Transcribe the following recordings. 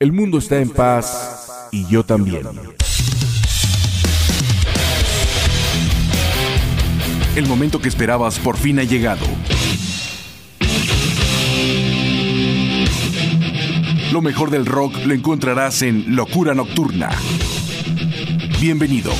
El mundo está en paz y yo también. El momento que esperabas por fin ha llegado. Lo mejor del rock lo encontrarás en Locura Nocturna. Bienvenido.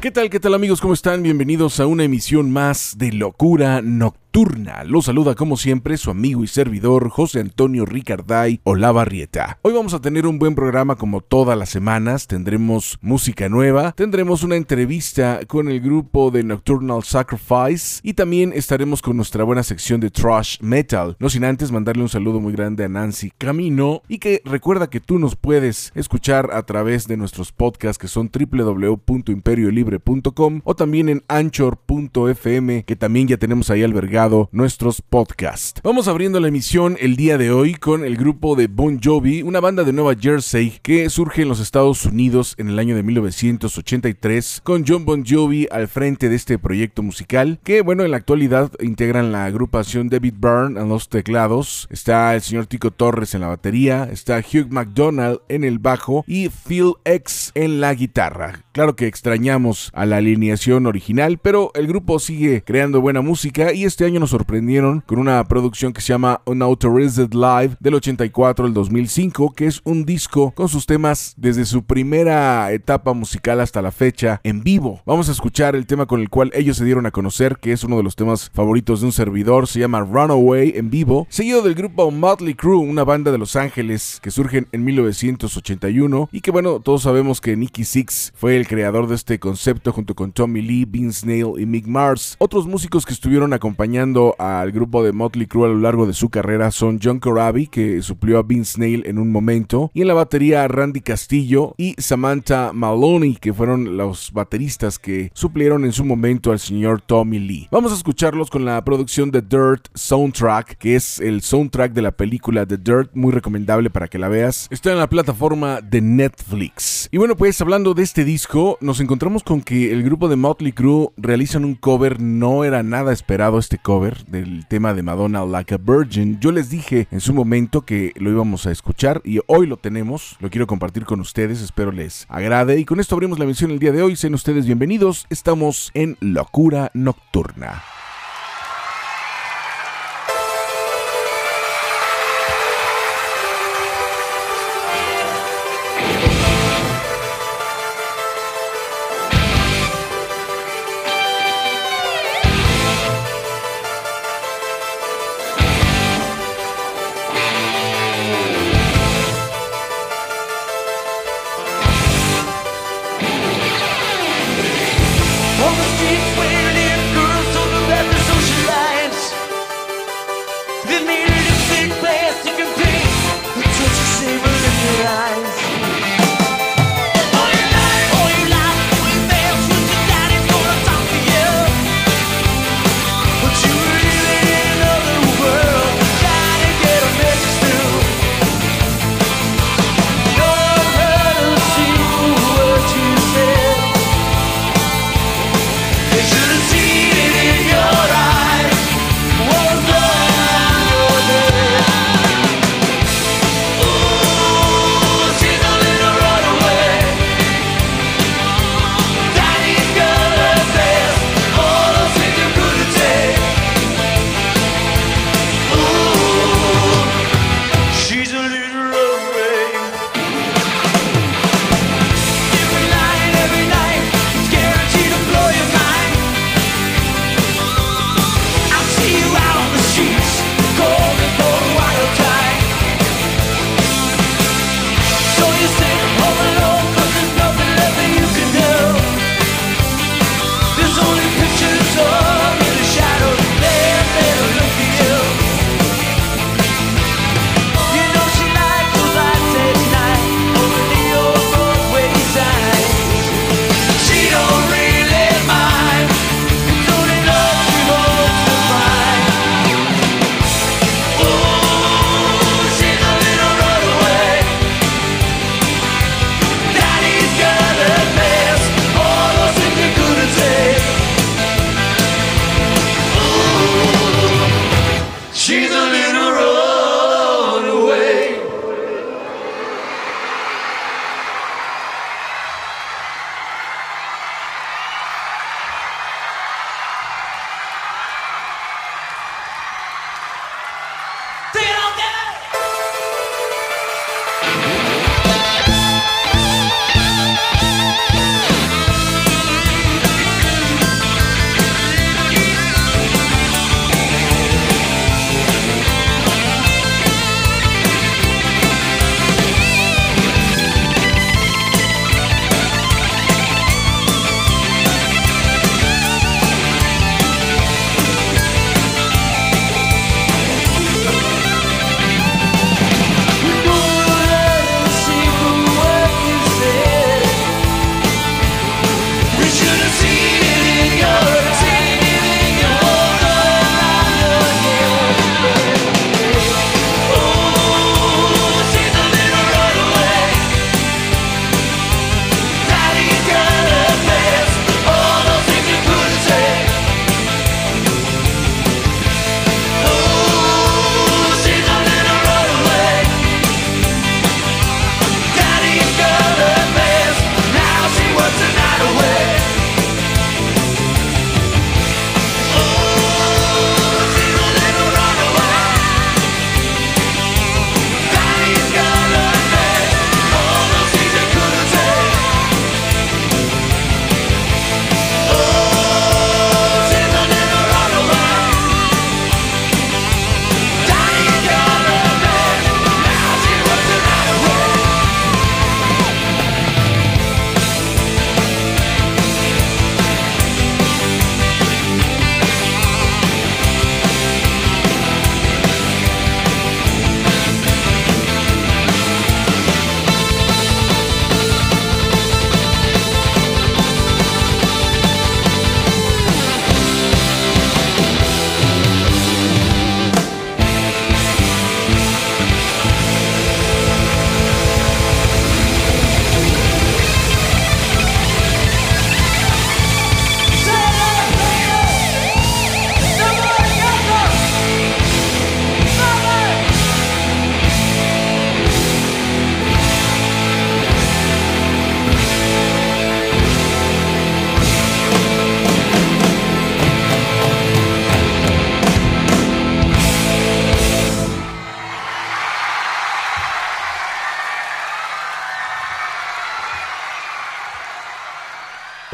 ¿Qué tal, qué tal amigos? ¿Cómo están? Bienvenidos a una emisión más de Locura Nocturna Turna. Lo saluda como siempre su amigo y servidor José Antonio Ricarday Olavarrieta. Hoy vamos a tener un buen programa como todas las semanas. Tendremos música nueva, tendremos una entrevista con el grupo de Nocturnal Sacrifice y también estaremos con nuestra buena sección de Trash Metal. No sin antes mandarle un saludo muy grande a Nancy Camino y que recuerda que tú nos puedes escuchar a través de nuestros podcasts que son www.imperiolibre.com o también en anchor.fm que también ya tenemos ahí albergado nuestros podcasts. Vamos abriendo la emisión el día de hoy con el grupo de Bon Jovi, una banda de Nueva Jersey que surge en los Estados Unidos en el año de 1983, con John Bon Jovi al frente de este proyecto musical, que bueno, en la actualidad integran la agrupación David Byrne en los teclados, está el señor Tico Torres en la batería, está Hugh McDonald en el bajo y Phil X en la guitarra. Claro que extrañamos a la alineación original, pero el grupo sigue creando buena música y este año nos sorprendieron con una producción que se llama Unauthorized Live del 84 al 2005, que es un disco con sus temas desde su primera etapa musical hasta la fecha en vivo. Vamos a escuchar el tema con el cual ellos se dieron a conocer, que es uno de los temas favoritos de un servidor, se llama Runaway en vivo, seguido del grupo Motley Crue, una banda de Los Ángeles que surgen en 1981 y que bueno, todos sabemos que Nicky Six fue el creador de este concepto junto con Tommy Lee, Vince Neil y Mick Mars. Otros músicos que estuvieron acompañando al grupo de Motley Crue a lo largo de su carrera son John Corabi, que suplió a Vince Neil en un momento, y en la batería Randy Castillo y Samantha Maloney, que fueron los bateristas que suplieron en su momento al señor Tommy Lee. Vamos a escucharlos con la producción de Dirt Soundtrack, que es el soundtrack de la película The Dirt, muy recomendable para que la veas. Está en la plataforma de Netflix. Y bueno, pues hablando de este disco, nos encontramos con que el grupo de Motley Crue realizan un cover, no era nada esperado este cover del tema de Madonna Like a Virgin. Yo les dije en su momento que lo íbamos a escuchar y hoy lo tenemos. Lo quiero compartir con ustedes, espero les agrade. Y con esto abrimos la mención el día de hoy. Sean ustedes bienvenidos. Estamos en Locura Nocturna.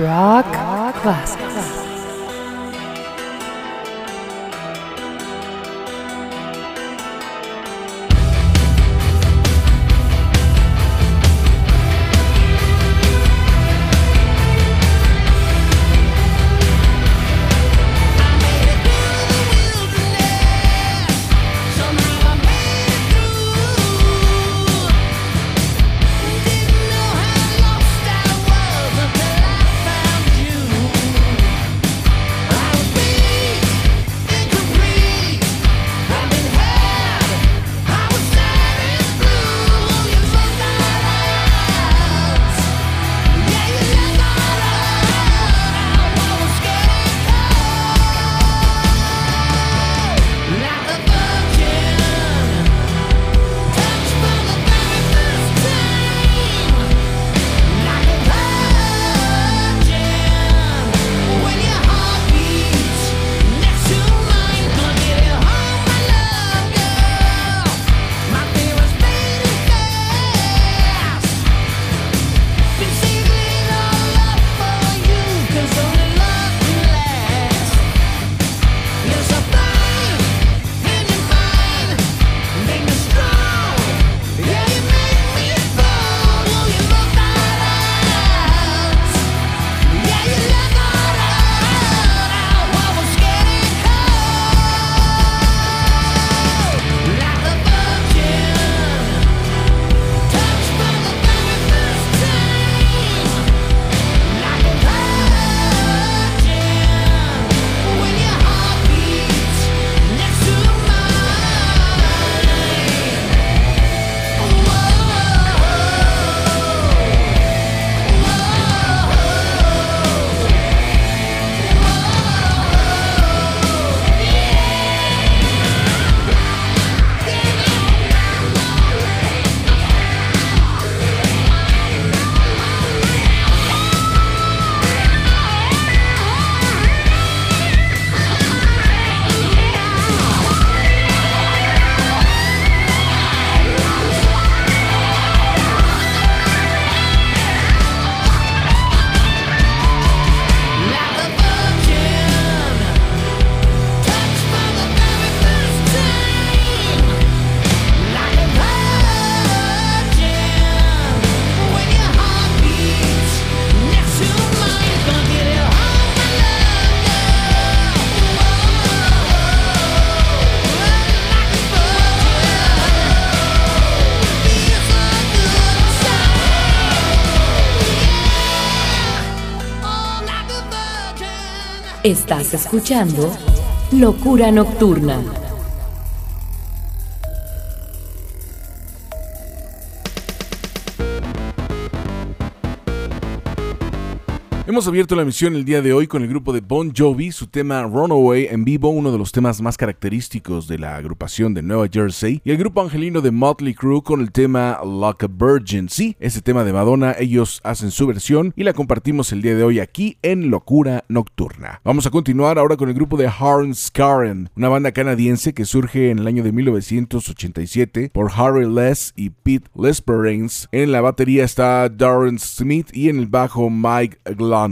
Rock, Estás escuchando Locura Nocturna. Hemos abierto la misión el día de hoy con el grupo de Bon Jovi, su tema Runaway en vivo, uno de los temas más característicos de la agrupación de Nueva Jersey, y el grupo angelino de Motley Crue con el tema Like a Virgin. Sí, ese tema de Madonna, ellos hacen su versión y la compartimos el día de hoy aquí en Locura Nocturna. Vamos a continuar ahora con el grupo de Harns Karen, una banda canadiense que surge en el año de 1987 por Harry Less y Pete Lesperance. En la batería está Darren Smith y en el bajo Mike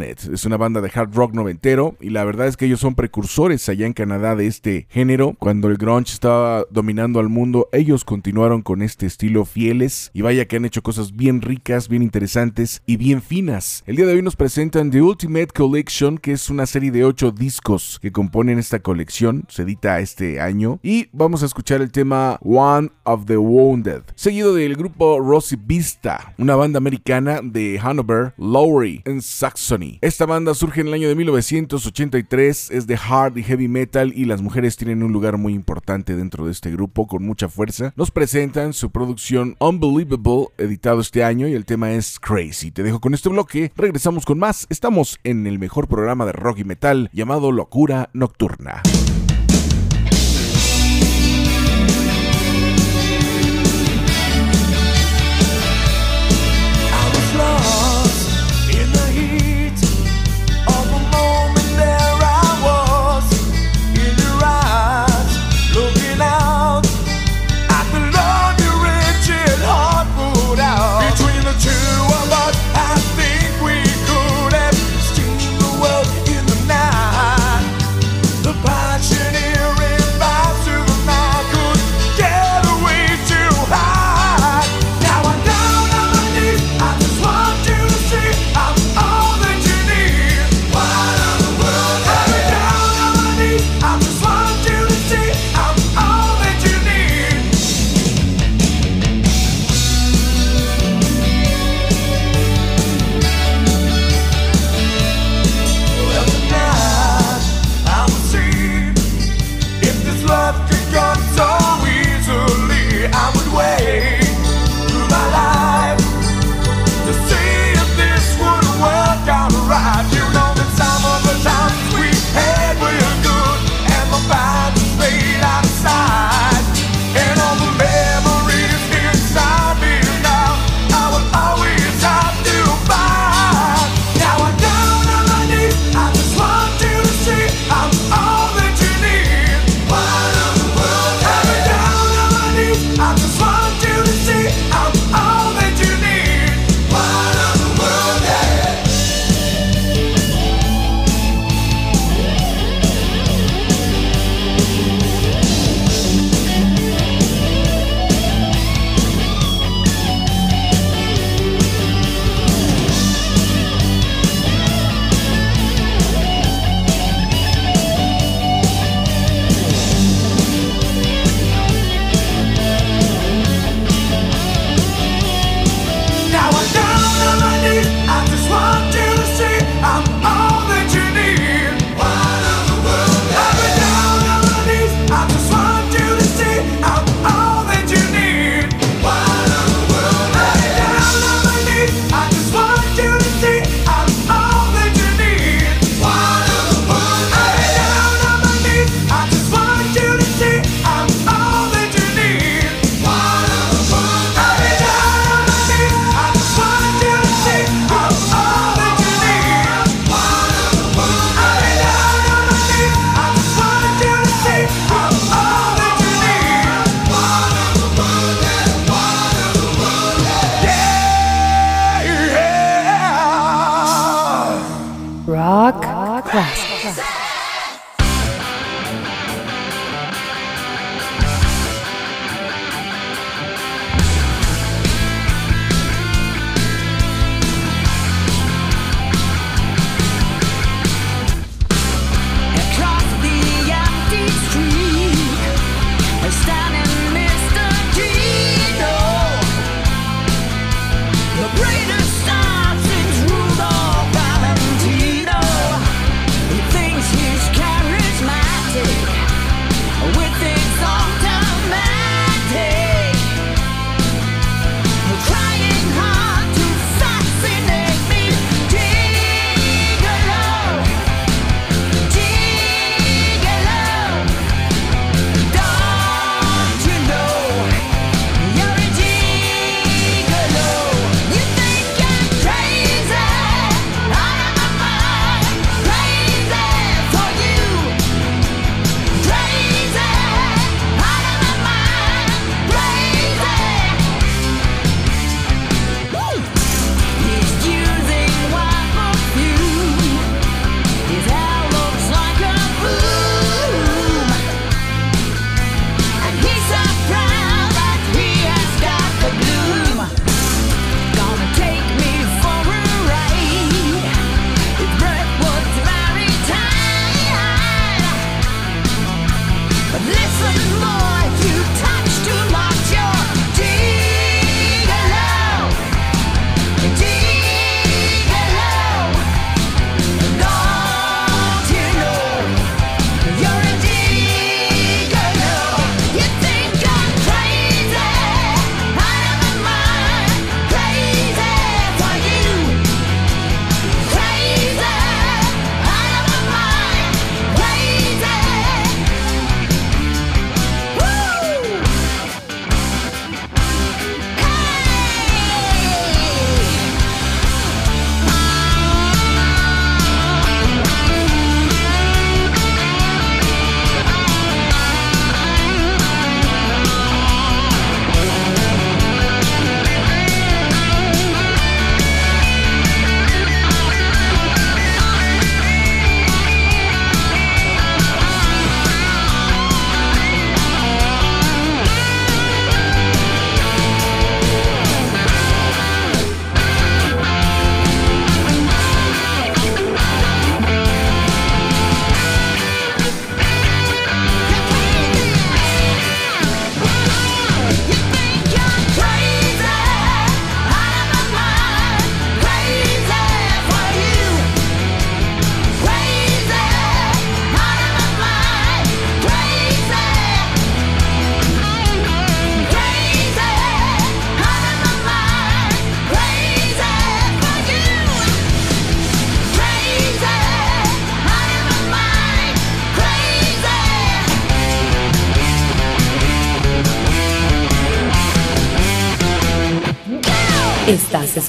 Es una banda de hard rock noventero y la verdad es que ellos son precursores allá en Canadá de este género. Cuando el grunge estaba dominando al mundo, ellos continuaron con este estilo fieles y vaya que han hecho cosas bien ricas, bien interesantes y bien finas. El día de hoy nos presentan The Ultimate Collection, que es una serie de 8 discos que componen esta colección, se edita este año y vamos a escuchar el tema One of the Wounded, seguido del grupo Rosy Vista, una banda americana de Hanover, Lowry en Esta banda surge en el año de 1983, es de hard y heavy metal y las mujeres tienen un lugar muy importante dentro de este grupo con mucha fuerza. Nos presentan su producción Unbelievable, editado este año y el tema es Crazy. Te dejo con este bloque, regresamos con más. Estamos en el mejor programa de rock y metal llamado Locura Nocturna.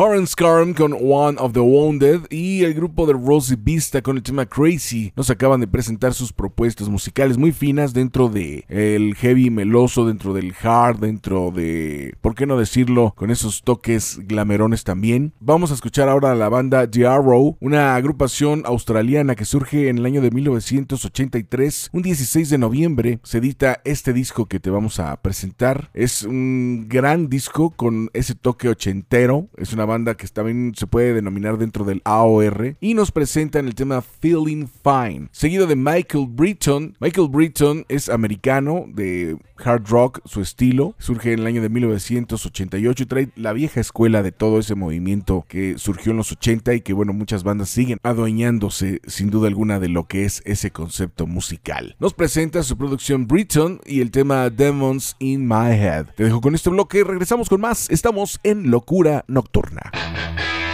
Horan Scarm con One of the Wounded y el grupo de Rosie Vista con el tema Crazy nos acaban de presentar sus propuestas musicales muy finas dentro de el heavy meloso, dentro del hard, dentro de, ¿por qué no decirlo? Con esos toques glamerones también. Vamos a escuchar ahora a la banda The Arrow, una agrupación australiana que surge en el año de 1983. Un 16 de noviembre se edita este disco que te vamos a presentar. Es un gran disco con ese toque ochentero. Es una banda que también se puede denominar dentro del AOR, y nos presentan el tema Feeling Fine, seguido de Michael Britton. Michael Britton es americano, de hard rock, su estilo, surge en el año de 1988 y trae la vieja escuela de todo ese movimiento que surgió en los 80 y que bueno, muchas bandas siguen adueñándose sin duda alguna de lo que es ese concepto musical. Nos presenta su producción Britton y el tema Demons in My Head. Te dejo con este bloque, regresamos con más, estamos en Locura Nocturna. Nocturna.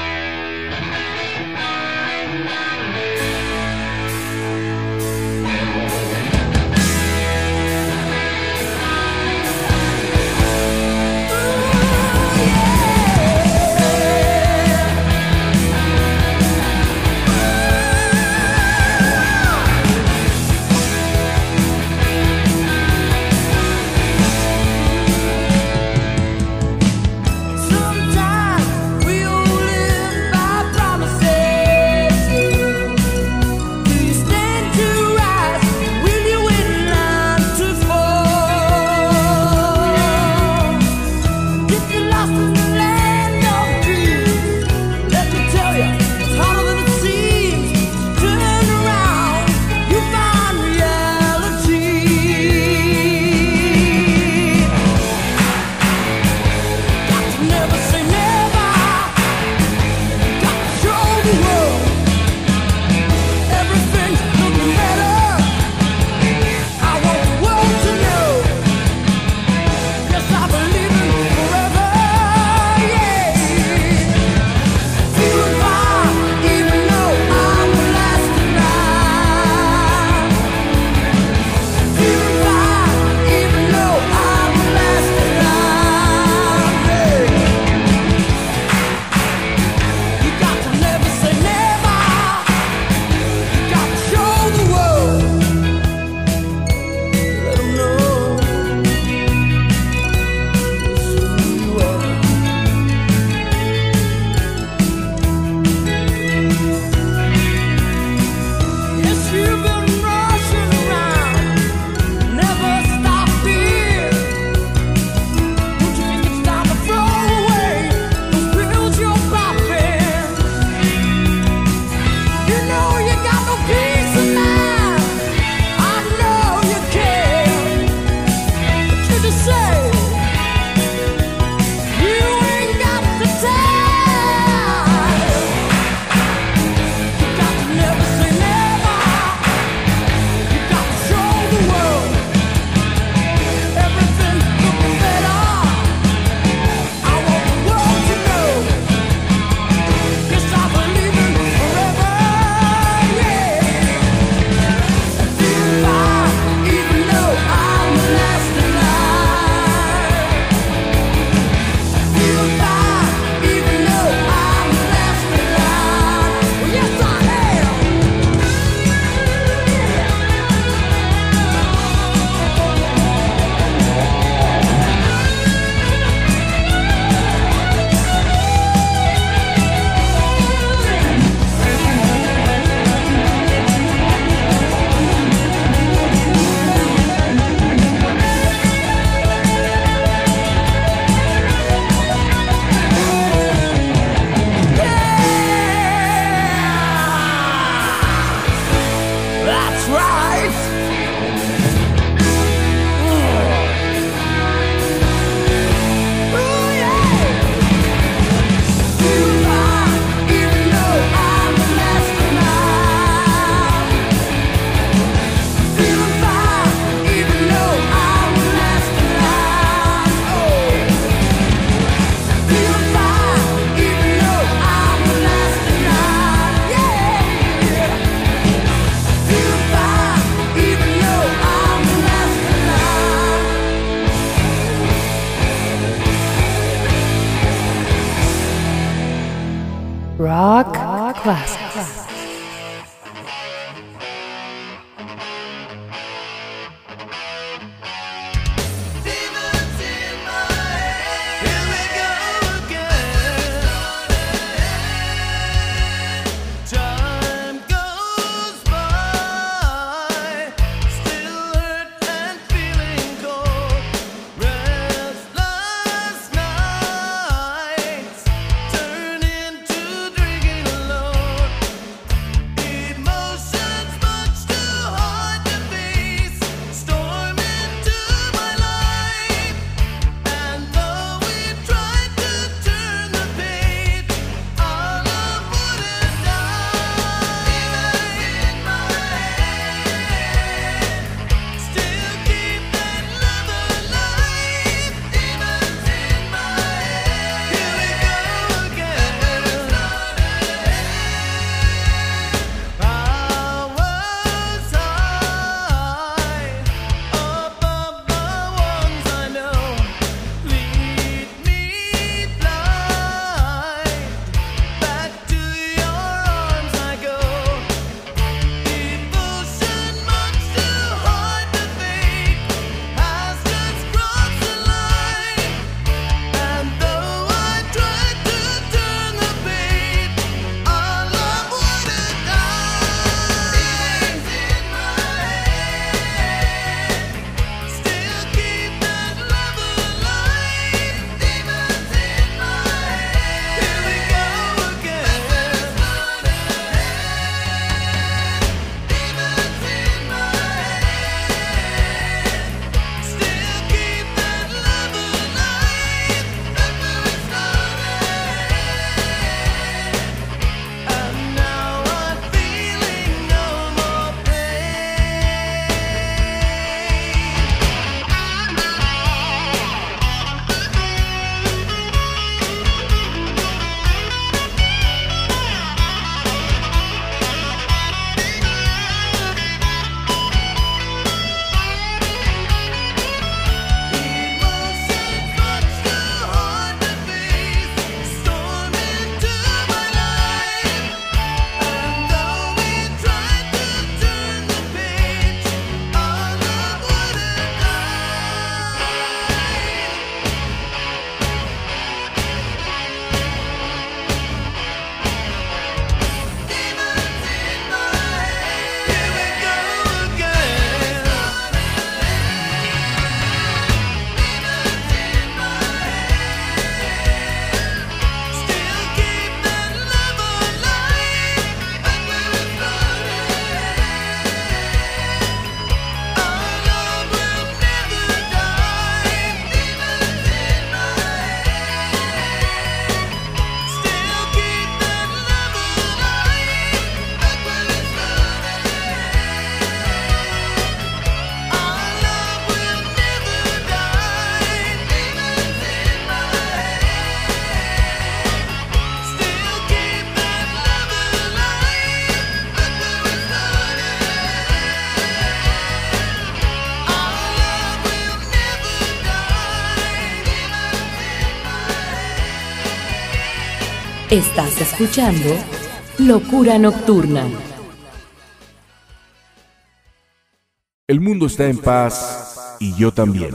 Estás escuchando Locura Nocturna. El mundo está en paz y yo también.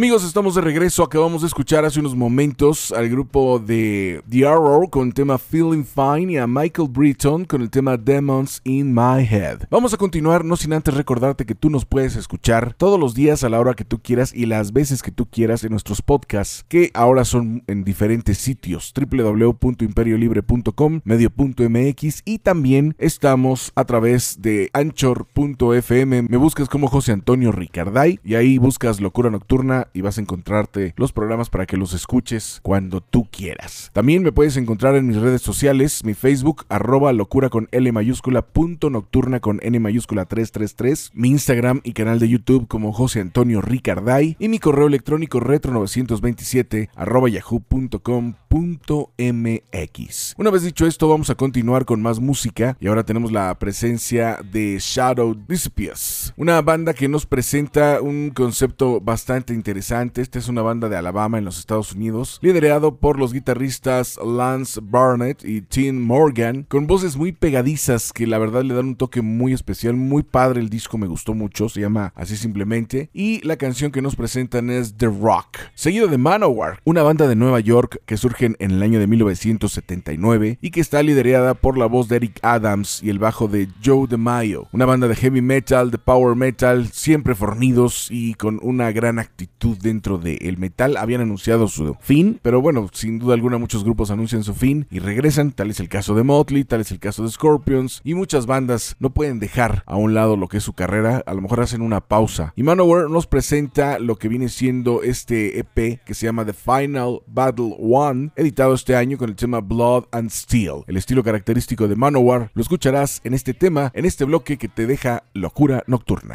Amigos, estamos de regreso. Acabamos de escuchar hace unos momentos al grupo de The Arrow con el tema Feeling Fine y a Michael Britton con el tema Demons in My Head. Vamos a continuar, no sin antes recordarte que tú nos puedes escuchar todos los días a la hora que tú quieras y las veces que tú quieras en nuestros podcasts, que ahora son en diferentes sitios: www.imperiolibre.com, medio.mx y también estamos a través de anchor.fm. Me buscas como José Antonio Ricarday y ahí buscas Locura Nocturna y vas a encontrarte los programas para que los escuches cuando tú quieras. También me puedes encontrar en mis redes sociales, mi Facebook, arroba locura con L mayúscula, punto nocturna con N mayúscula 333, mi Instagram y canal de YouTube como José Antonio Ricarday y mi correo electrónico retro927 arroba yahoo.com.mx. Una vez dicho esto, vamos a continuar con más música y ahora tenemos la presencia de Shadow Disappears, una banda que nos presenta un concepto bastante interesante. Esta es una banda de Alabama en los Estados Unidos, liderado por los guitarristas Lance Barnett y Tim Morgan, con voces muy pegadizas que la verdad le dan un toque muy especial, muy padre. El disco me gustó mucho, se llama así simplemente. Y la canción que nos presentan es The Rock, seguido de Manowar, una banda de Nueva York que surgen en el año de 1979 y que está liderada por la voz de Eric Adams y el bajo de Joe DeMaio, una banda de heavy metal, de power metal, siempre fornidos y con una gran actitud dentro del metal. Habían anunciado su fin, pero bueno, sin duda alguna muchos grupos anuncian su fin y regresan, tal es el caso de Motley, tal es el caso de Scorpions y muchas bandas no pueden dejar a un lado lo que es su carrera, a lo mejor hacen una pausa. Y Manowar nos presenta lo que viene siendo este EP que se llama The Final Battle One, editado este año con el tema Blood and Steel. El estilo característico de Manowar lo escucharás en este tema, en este bloque que te deja locura nocturna.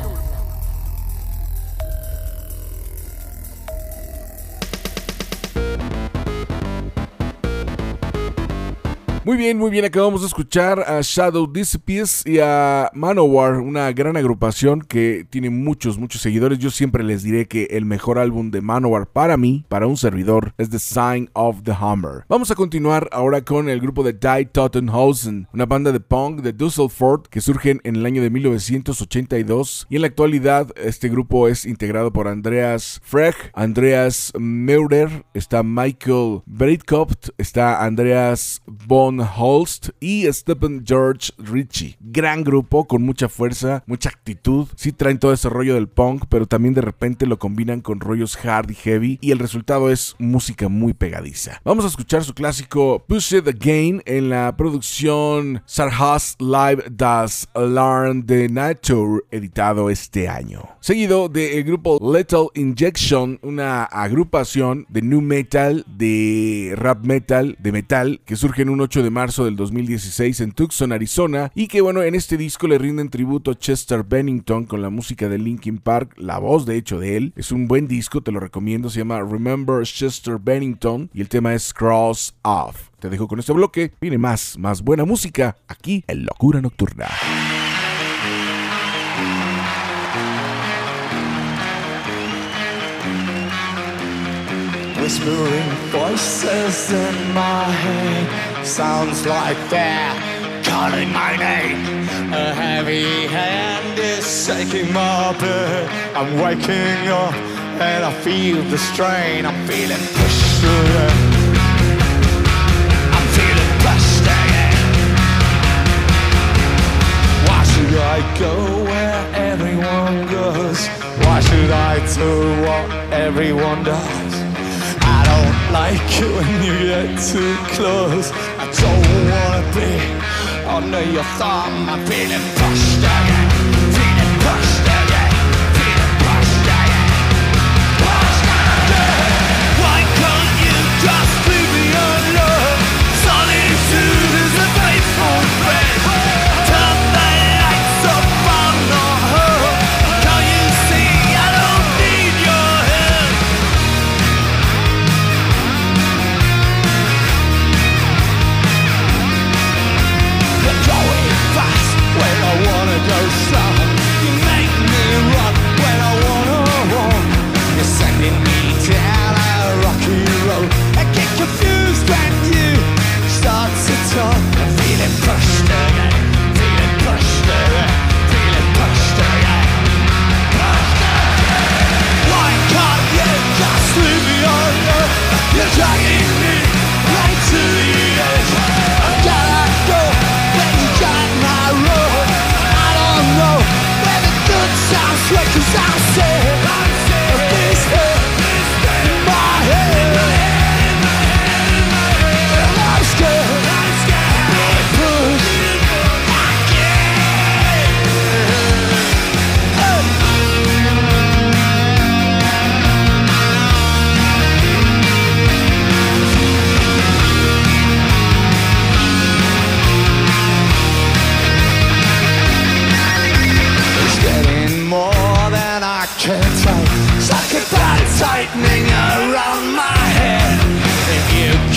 Muy bien, muy bien, acabamos de escuchar a Shadow Disappears y a Manowar, una gran agrupación que tiene muchos, muchos seguidores. Yo siempre les diré que el mejor álbum de Manowar para mí, para un servidor, es The Sign of the Hammer. Vamos a continuar ahora con el grupo de Die Tottenhausen, una banda de punk de Düsseldorf que surgen en el año de 1982 y en la actualidad este grupo es integrado por Andreas Frech, Andreas Meurer, está Michael Breitkopf, está Andreas Von Holst y Stephen George Ritchie. Gran grupo con mucha fuerza, mucha actitud. Sí traen todo ese rollo del punk, pero también de repente lo combinan con rollos hard y heavy y el resultado es música muy pegadiza. Vamos a escuchar su clásico Push It Again en la producción Sarhas Live Das Alarm de Nature editado este año. Seguido del grupo Lethal Injection, una agrupación de new metal, de rap metal, de metal que surge en un 8 de marzo del 2016 en Tucson, Arizona, y que bueno, en este disco le rinden tributo a Chester Bennington con la música de Linkin Park, la voz de hecho de él. Es un buen disco, te lo recomiendo, se llama Remember Chester Bennington y el tema es Cross Off. Te dejo con este bloque, viene más, más buena música aquí en Locura Nocturna. Whispering voices in my head sounds like they're calling my name. A heavy hand is shaking my bed. I'm waking up and I feel the strain. I'm feeling pushed again. I'm feeling pushed again. Why should I go where everyone goes? Why should I do what everyone does? I don't like it when you get too close. I don't wanna be under your thumb. I'm feeling pushed again. Feeling pushed again.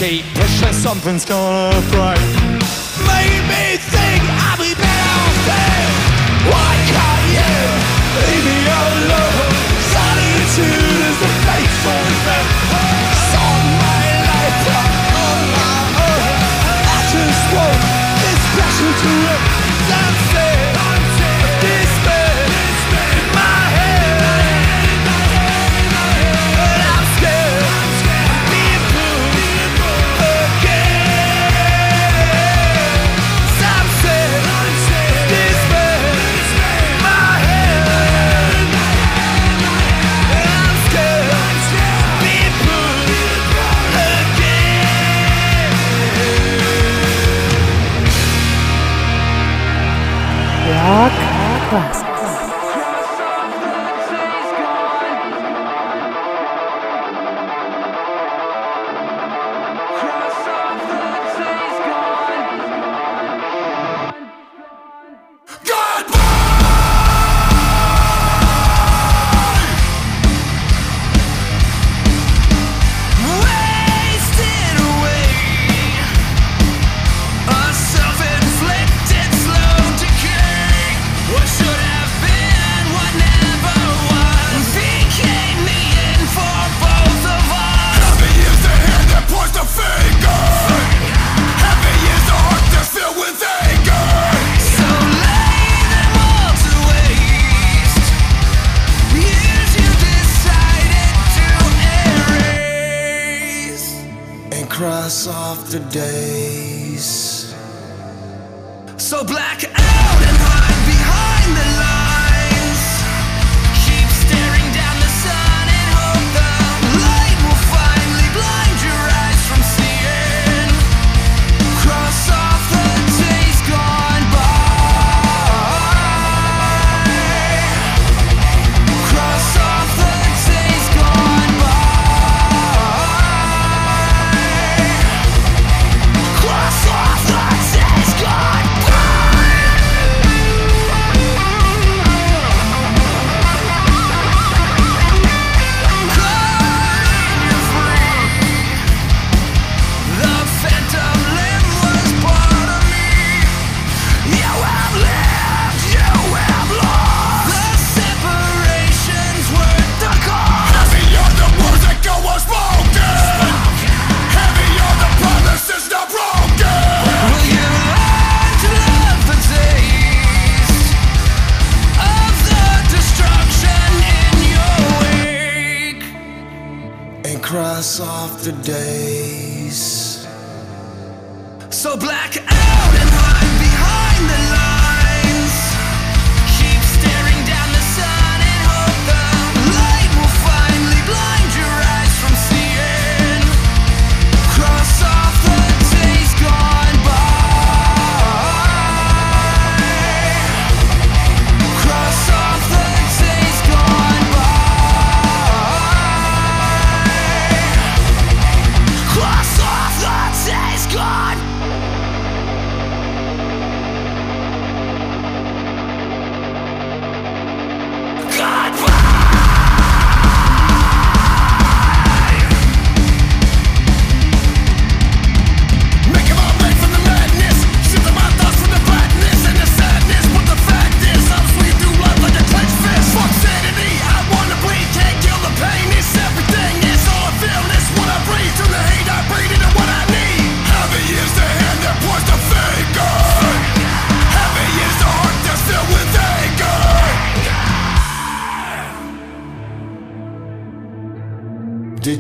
Keep pushing, something's gonna break. Made me think I'll be better off dead. Why can't you leave me alone? Solitude is the faithful friend.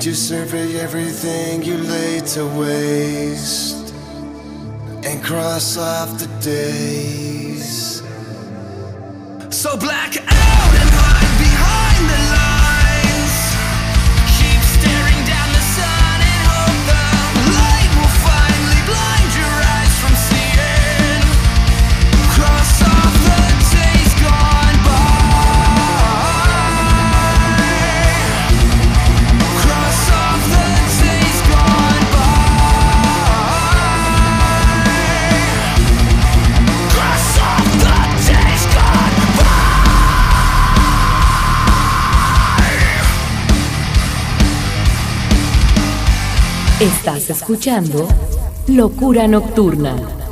You survey everything you laid to waste and cross off the days? So black out and hide behind the lines. Estás escuchando Locura Nocturna.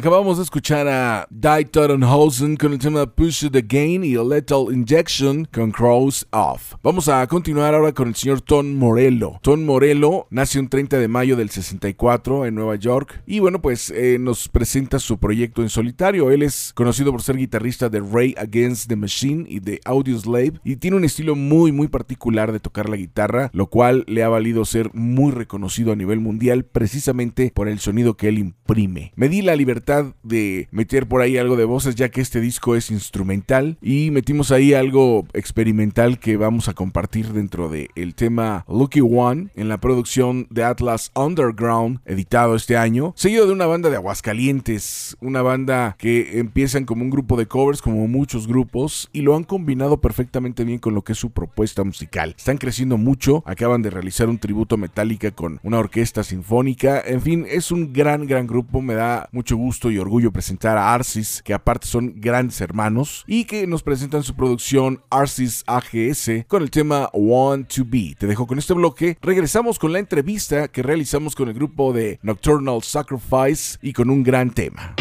Acabamos de escuchar a Die Tottenhausen con el tema Push It Again y a Lethal Injection con Cross Off. Vamos a continuar ahora con el señor Tom Morello. Tom Morello nace un 30 de mayo del 64 en Nueva York y bueno pues eh, nos presenta su proyecto en solitario. Él es conocido por ser guitarrista de Ray Against the Machine y de Audioslave y tiene un estilo muy muy particular de tocar la guitarra, lo cual le ha valido ser muy reconocido a nivel mundial precisamente por el sonido que él imprime. Me di la libertad de meter por ahí algo de voces ya que este disco es instrumental y metimos ahí algo experimental que vamos a compartir dentro del el tema Lucky One en la producción de Atlas Underground editado este año, seguido de una banda de Aguascalientes, una banda que empiezan como un grupo de covers como muchos grupos y lo han combinado perfectamente bien con lo que es su propuesta musical. Están creciendo mucho, acaban de realizar un tributo metálica con una orquesta sinfónica, en fin, es un gran gran grupo, me da mucho gusto y orgullo presentar a Arsis, que aparte son grandes hermanos, y que nos presentan su producción Arsis AGS con el tema Want to Be. Te dejo con este bloque. Regresamos con la entrevista que realizamos con el grupo de Nocturnal Sacrifice y con un gran tema.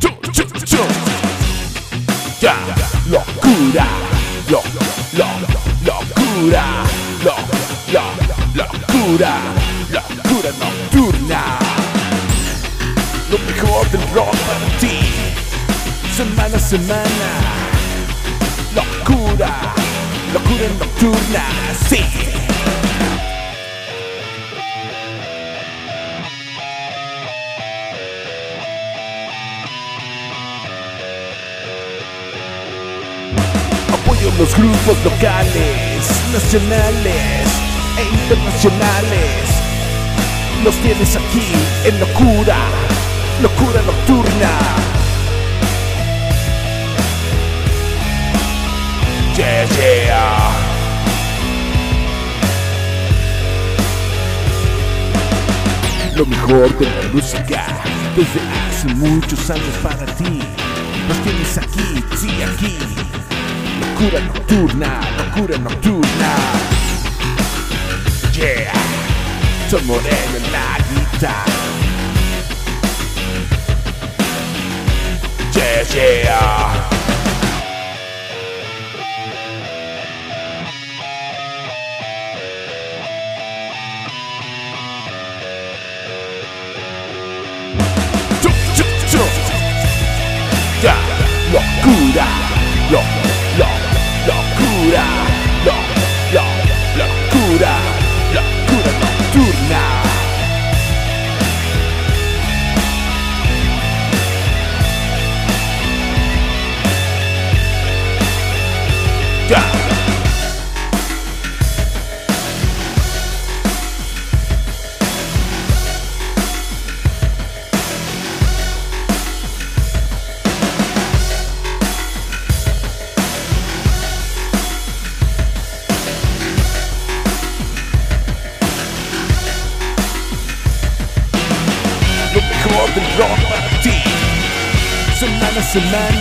Chu, lo, lo, locura, lo, lo, locura, locura nocturna. Lo mejor del rock para ti, semana a semana. Locura, locura nocturna, sí. Los grupos locales, nacionales e internacionales. Los tienes aquí en locura, locura nocturna. Yeah, yeah. Lo mejor de la música desde hace muchos años para ti. Los tienes aquí, sí, aquí. Locura nocturna, locura nocturna. Yeah, soy moreno en la guitarra. Yeah, yeah. Locura, locura, semana a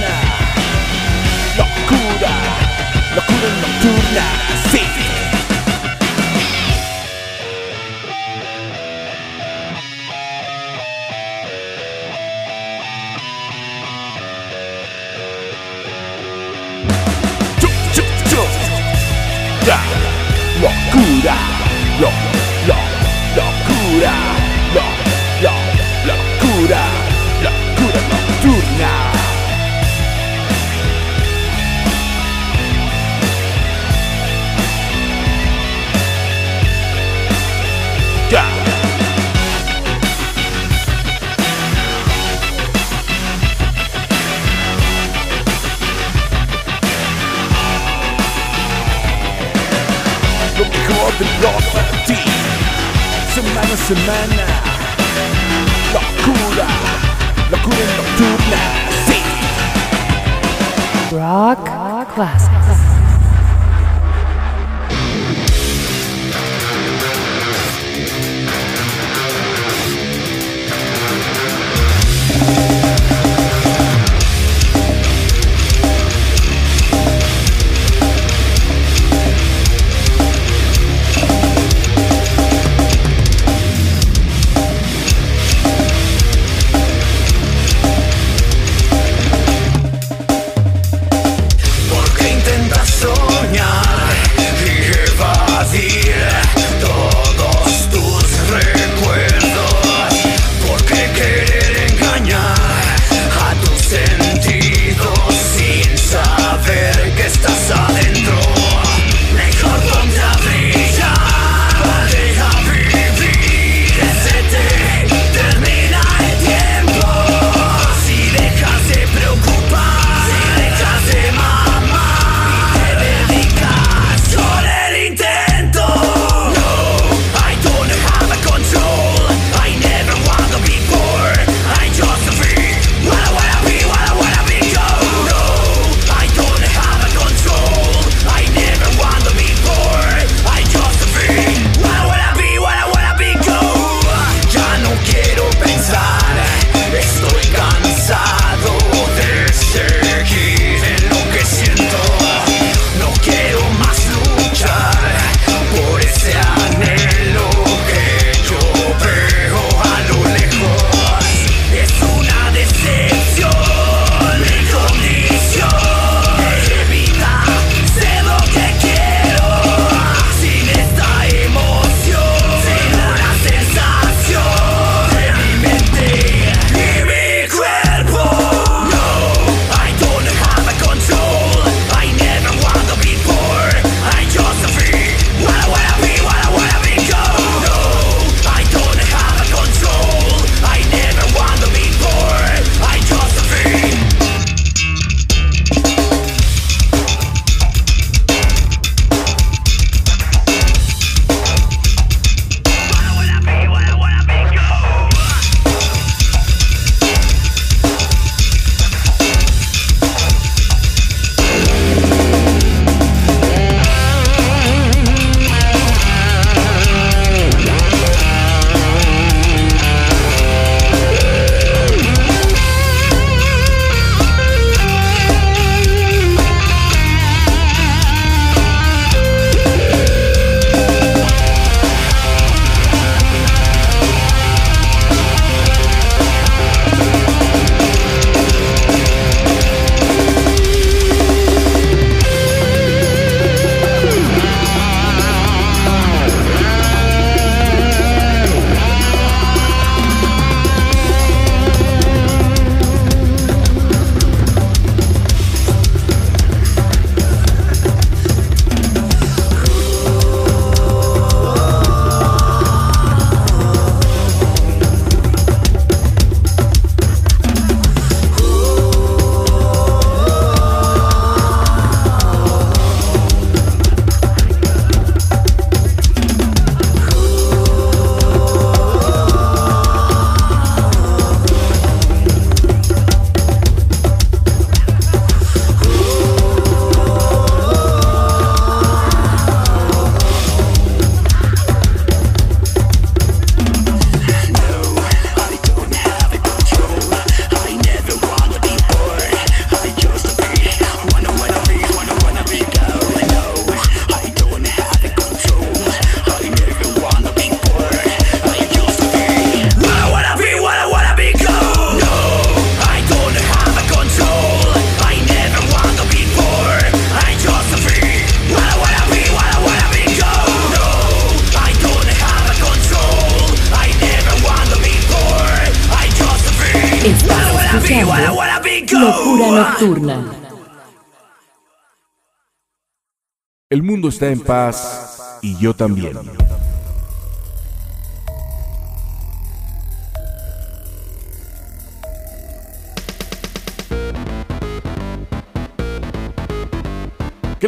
está en paz y yo también.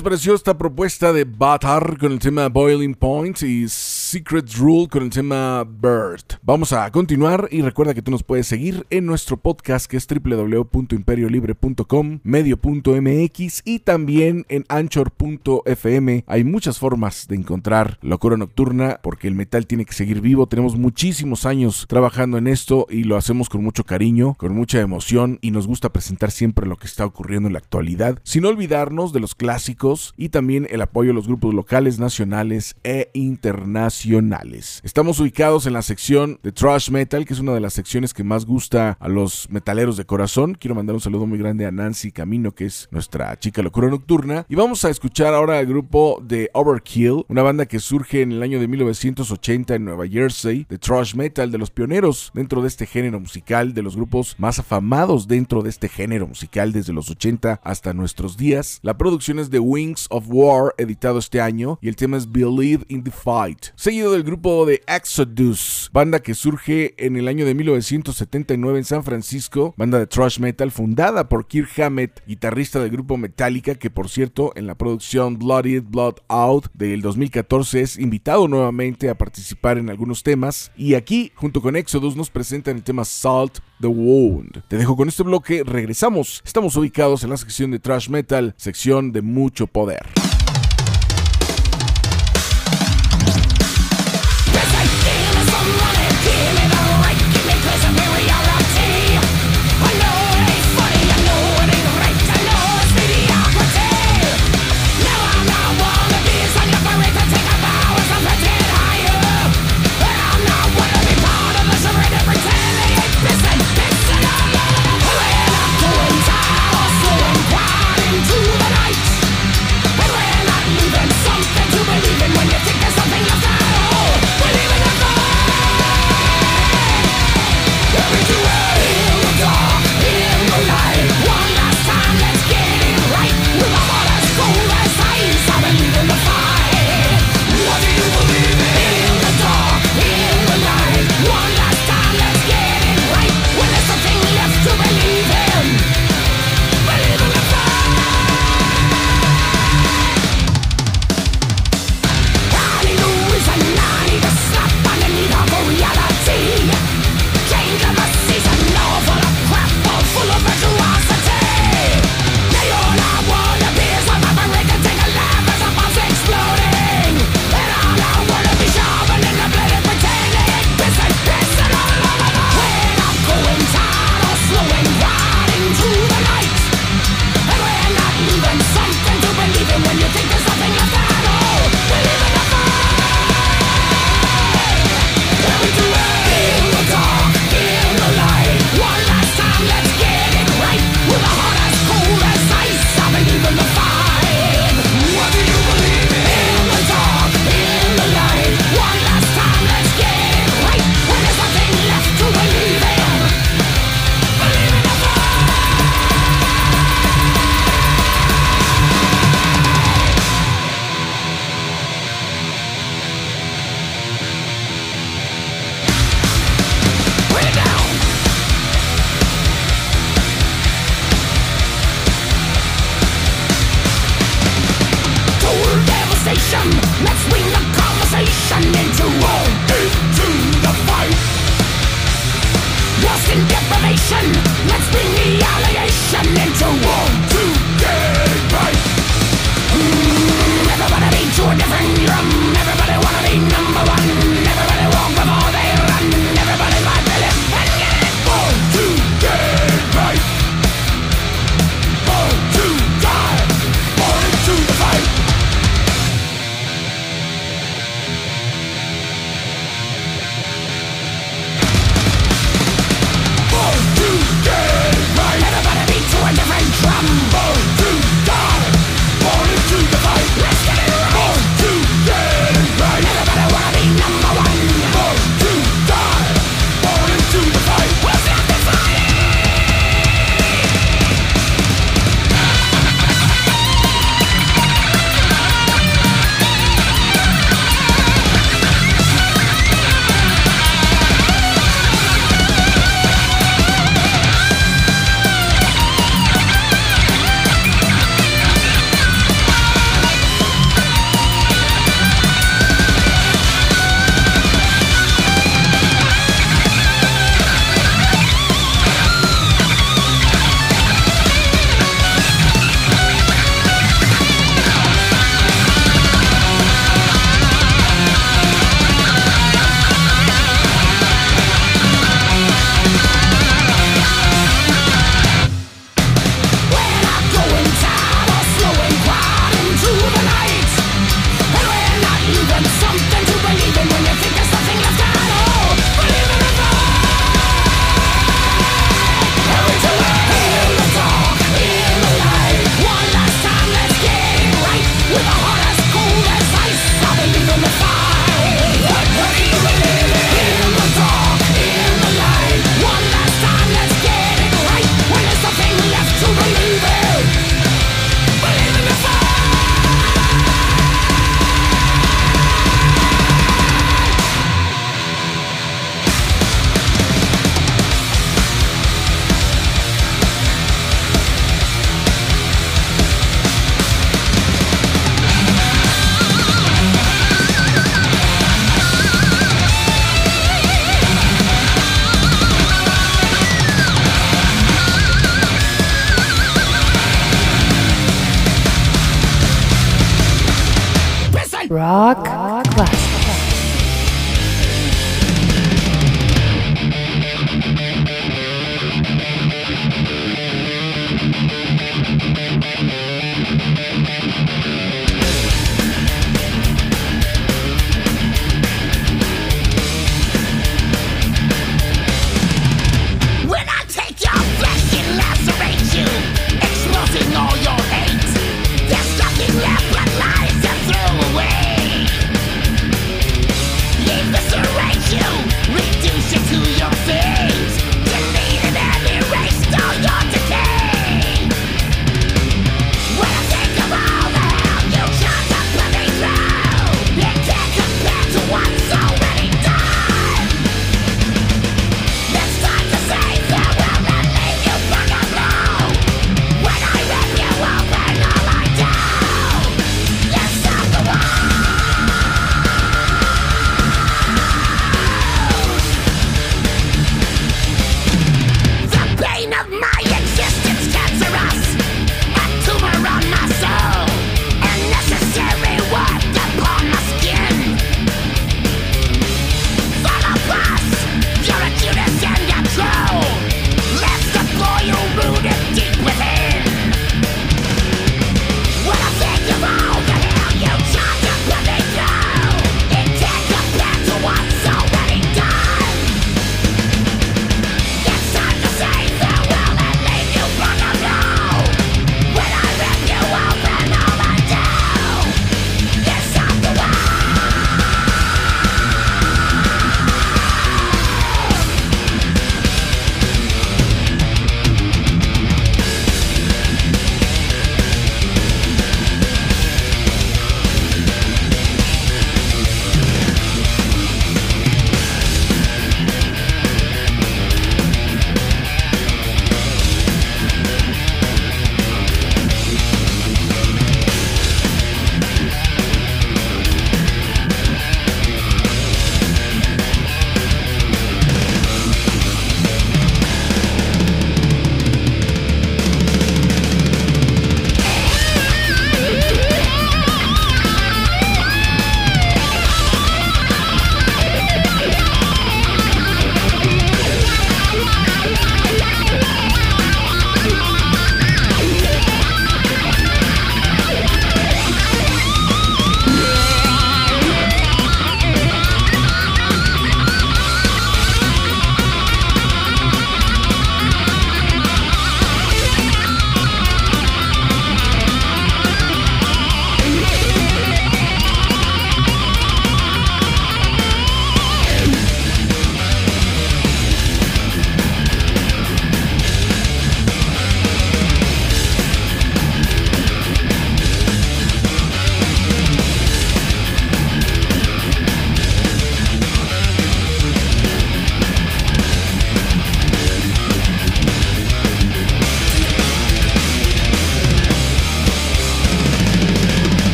Les pareció esta propuesta de Batar con el tema Boiling Point y Secret Rule con el tema Bird? Vamos a continuar y recuerda que tú nos puedes seguir en nuestro podcast que es www.imperiolibre.com, medio.mx y también en anchor.fm. Hay muchas formas de encontrar Locura Nocturna porque el metal tiene que seguir vivo. Tenemos muchísimos años trabajando en esto y lo hacemos con mucho cariño, con mucha emoción y nos gusta presentar siempre lo que está ocurriendo en la actualidad, sin olvidarnos de los clásicos y también el apoyo a los grupos locales, nacionales e internacionales. Estamos ubicados en la sección de Thrash Metal, que es una de las secciones que más gusta a los metaleros de corazón. Quiero mandar un saludo muy grande a Nancy Camino, que es nuestra chica locura nocturna. Y vamos a escuchar ahora al grupo de Overkill, una banda que surge en el año de 1980 en Nueva Jersey, de Thrash Metal, de los pioneros dentro de este género musical, de los grupos más afamados dentro de este género musical desde los 80 hasta nuestros días. La producción es de Wings of War, editado este año, y el tema es Believe in the Fight. Seguido del grupo de Exodus, banda que surge en el año de 1979 en San Francisco, banda de thrash metal fundada por Kirk Hammett, guitarrista del grupo Metallica, que por cierto en la producción Bloody Blood Out del 2014 es invitado nuevamente a participar en algunos temas, y aquí junto con Exodus nos presentan el tema Salt the Wound. Te dejo con este bloque, regresamos. Estamos ubicados en la sección de thrash metal, sección de mucho poder.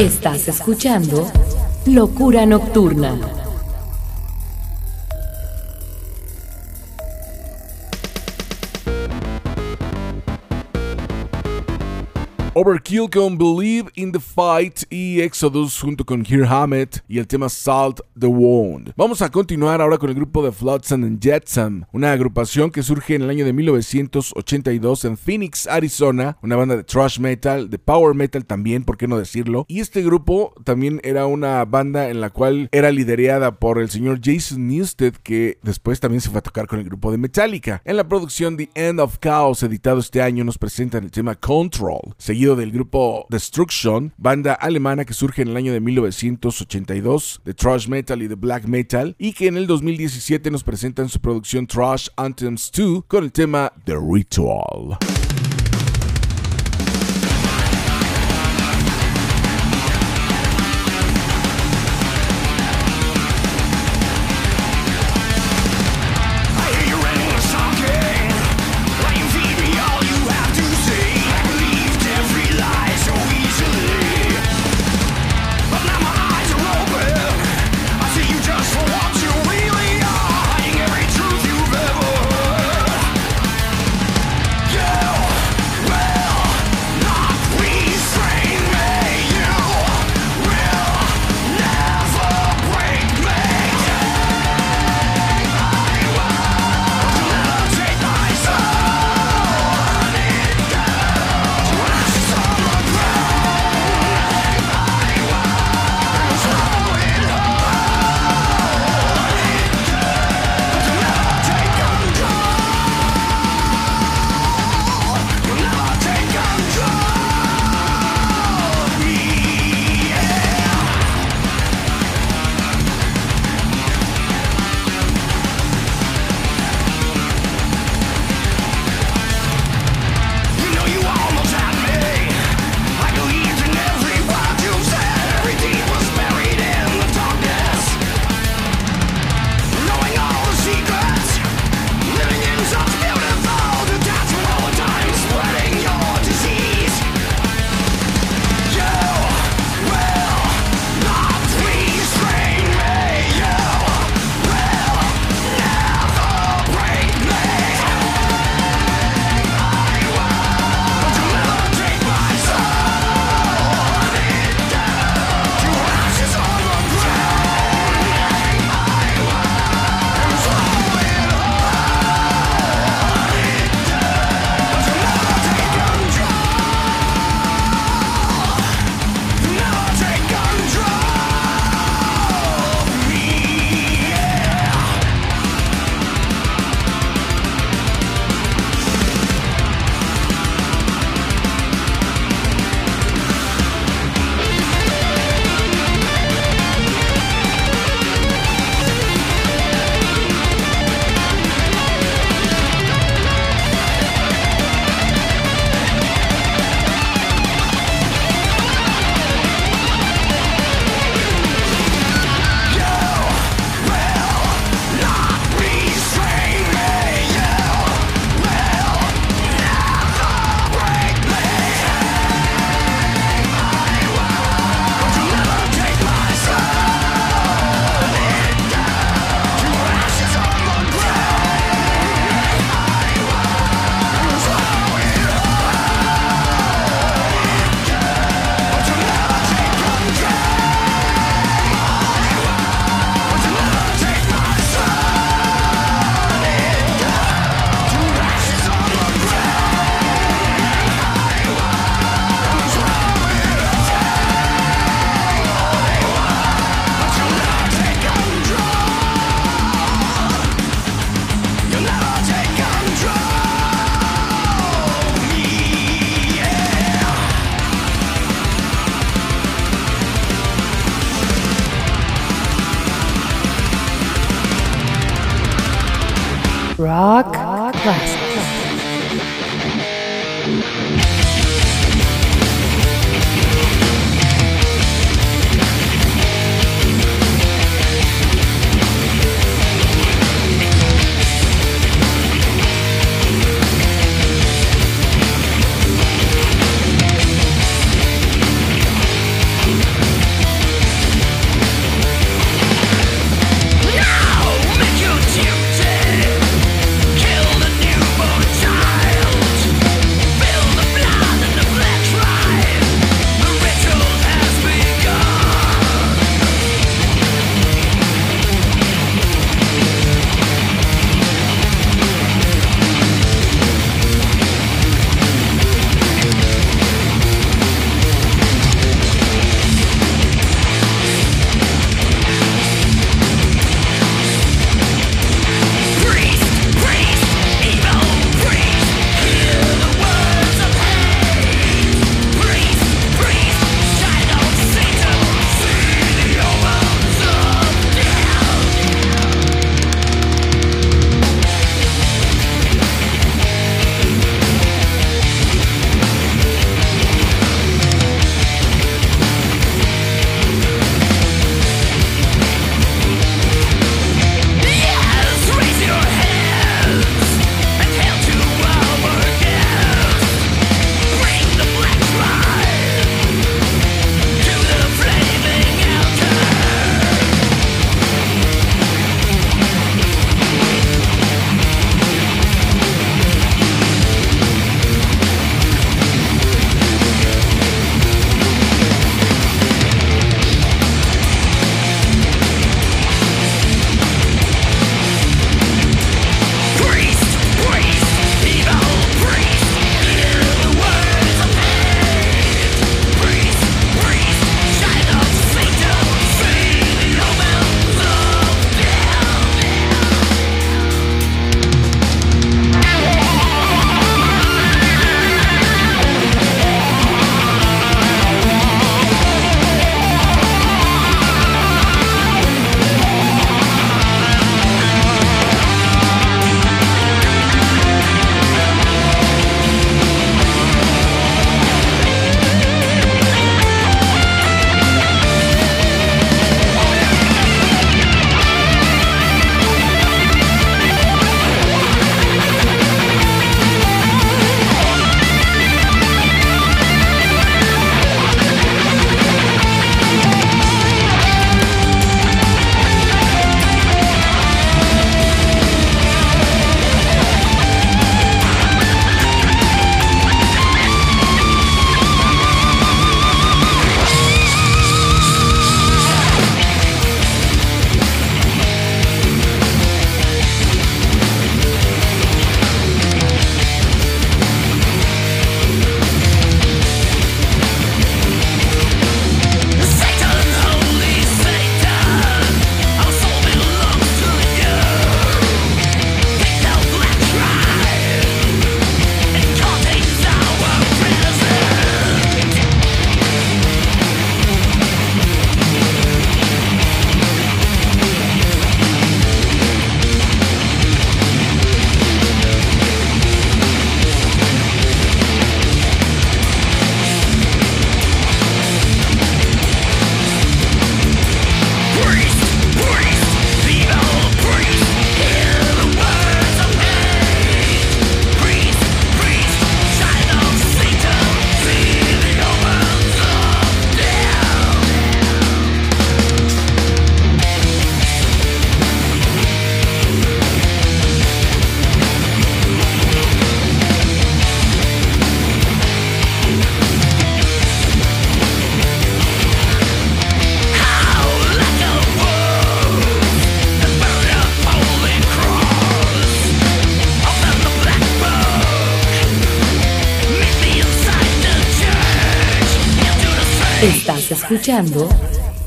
Estás escuchando Locura Nocturna. Overkill con Believe in the Fight y Exodus junto con Here Hammett y el tema Salt the Wound. Vamos a continuar ahora con el grupo de Flotsam and Jetsam, una agrupación que surge en el año de 1982 en Phoenix, Arizona, una banda de thrash metal, de power metal también, por qué no decirlo. Y este grupo también era una banda en la cual era liderada por el señor Jason Newsted, que después también se fue a tocar con el grupo de Metallica. En la producción The End of Chaos, editado este año, nos presentan el tema Control, seguido del grupo Destruction, banda alemana que surge en el año de 1982 de thrash metal y de black metal, y que en el 2017 nos presentan su producción Thrash Anthems 2 con el tema The Ritual.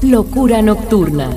Locura Nocturna.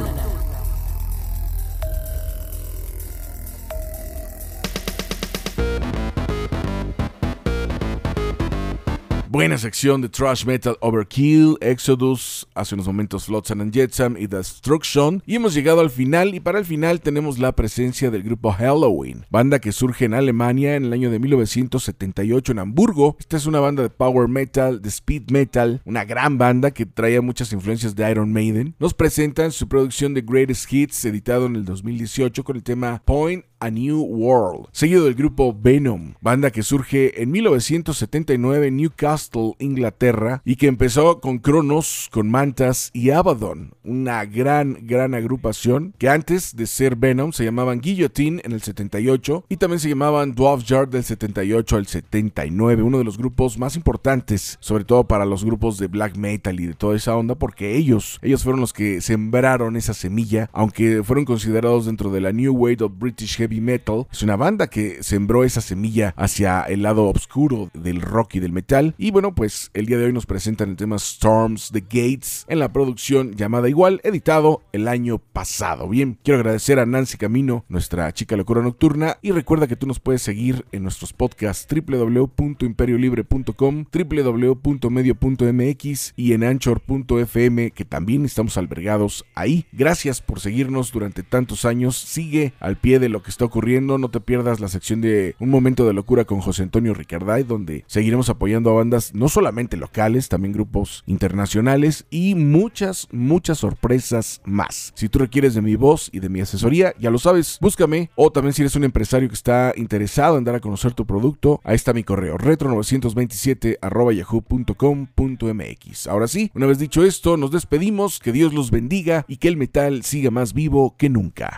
Buena sección de Trash Metal Overkill, Exodus, hace unos momentos Flotsam and Jetsam y Destruction. Y hemos llegado al final y para el final tenemos la presencia del grupo Halloween, banda que surge en Alemania en el año de 1978 en Hamburgo. Esta es una banda de power metal, de speed metal, una gran banda que traía muchas influencias de Iron Maiden. Nos presentan su producción de Greatest Hits editado en el 2018 con el tema Point New World, seguido del grupo Venom, banda que surge en 1979 en Newcastle, Inglaterra, y que empezó con Cronos, con Mantas y Abaddon, una gran, gran agrupación que antes de ser Venom se llamaban Guillotine en el 78 y también se llamaban Dwarf Yard del 78 al 79, uno de los grupos más importantes, sobre todo para los grupos de black metal y de toda esa onda, porque ellos, ellos fueron los que sembraron esa semilla, aunque fueron considerados dentro de la New Wave of British Heavy Metal, es una banda que sembró esa semilla hacia el lado oscuro del rock y del metal. Y bueno, pues el día de hoy nos presentan el tema Storms the Gates en la producción llamada igual, editado el año pasado. Bien, quiero agradecer a Nancy Camino, nuestra chica locura nocturna, y recuerda que tú nos puedes seguir en nuestros podcasts www.imperiolibre.com, www.medio.mx y en anchor.fm, que también estamos albergados ahí. Gracias por seguirnos durante tantos años. Sigue al pie de lo que está ocurriendo. No te pierdas la sección de Un Momento de Locura con José Antonio Ricarday, donde seguiremos apoyando a bandas no solamente locales, también grupos internacionales y muchas, muchas sorpresas más. Si tú requieres de mi voz y de mi asesoría, ya lo sabes, búscame. O también si eres un empresario que está interesado en dar a conocer tu producto, ahí está mi correo retro927 yahoo.com.mx. Ahora sí, una vez dicho esto, nos despedimos, que Dios los bendiga y que el metal siga más vivo que nunca.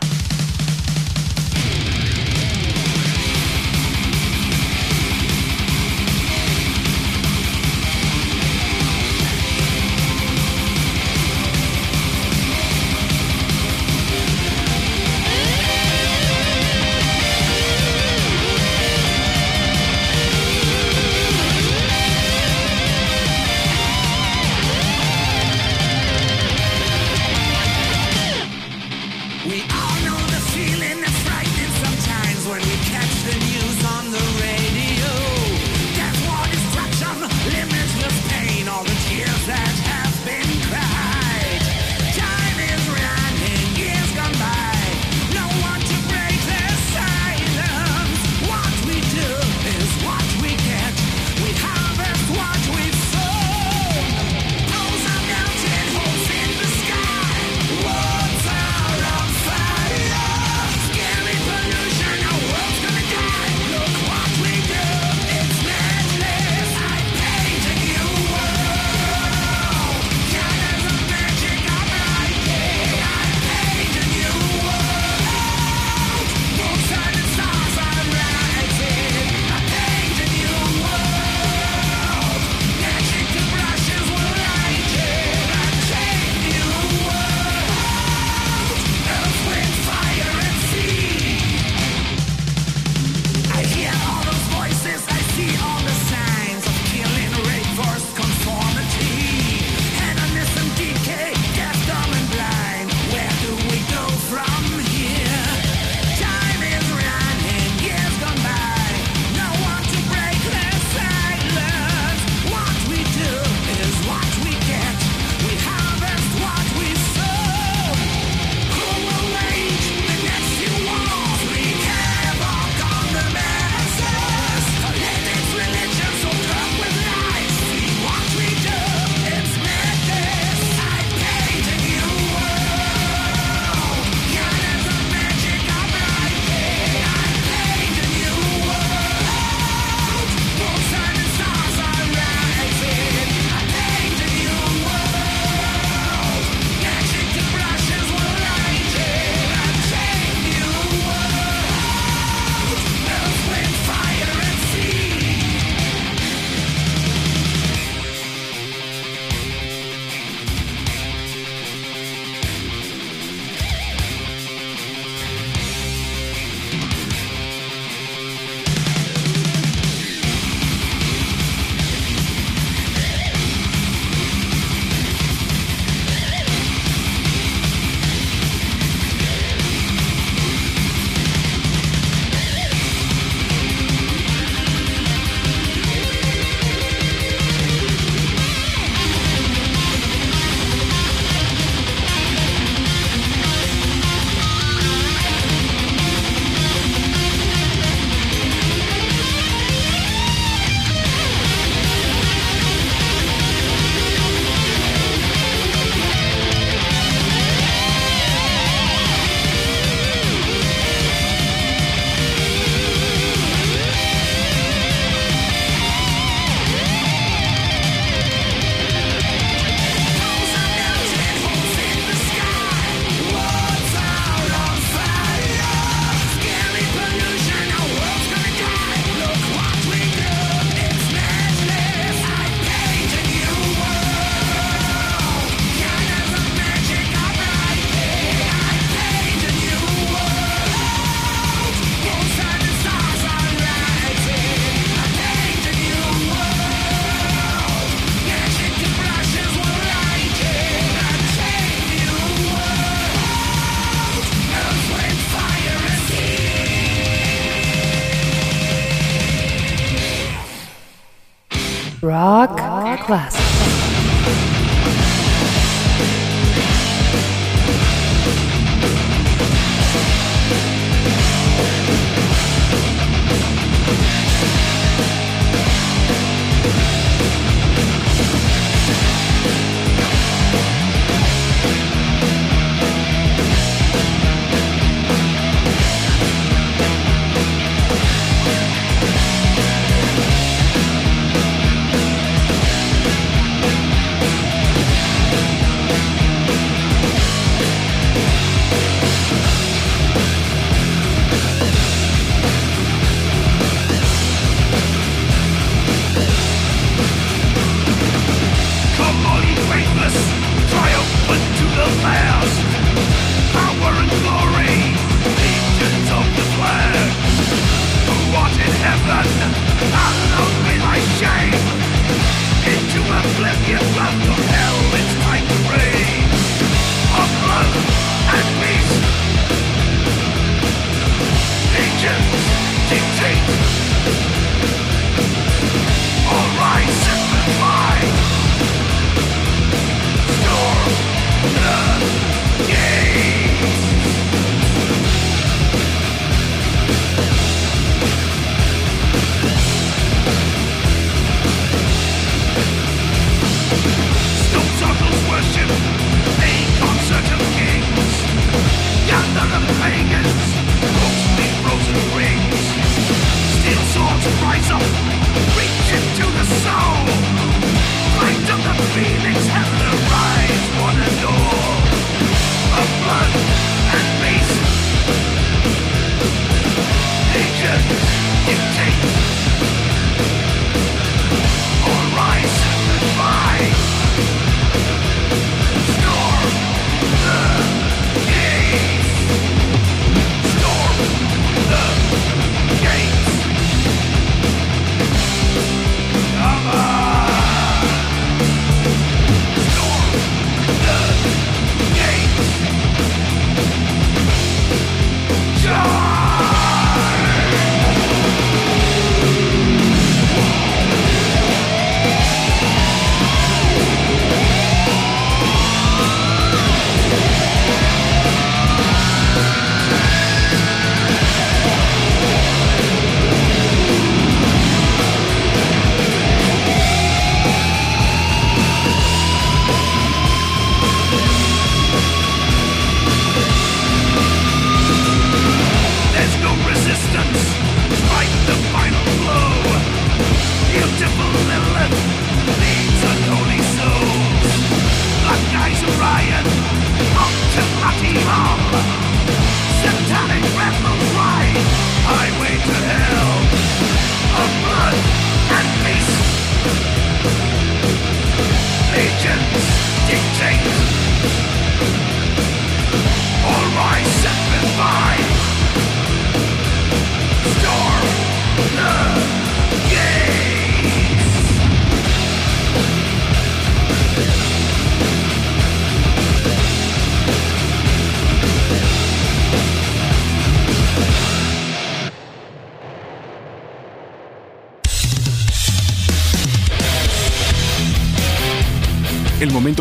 Masterclass.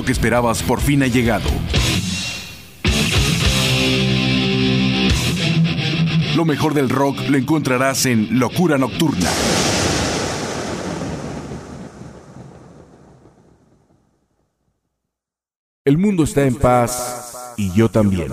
Que esperabas por fin ha llegado. Lo mejor del rock lo encontrarás en Locura Nocturna. El mundo está en paz y yo también.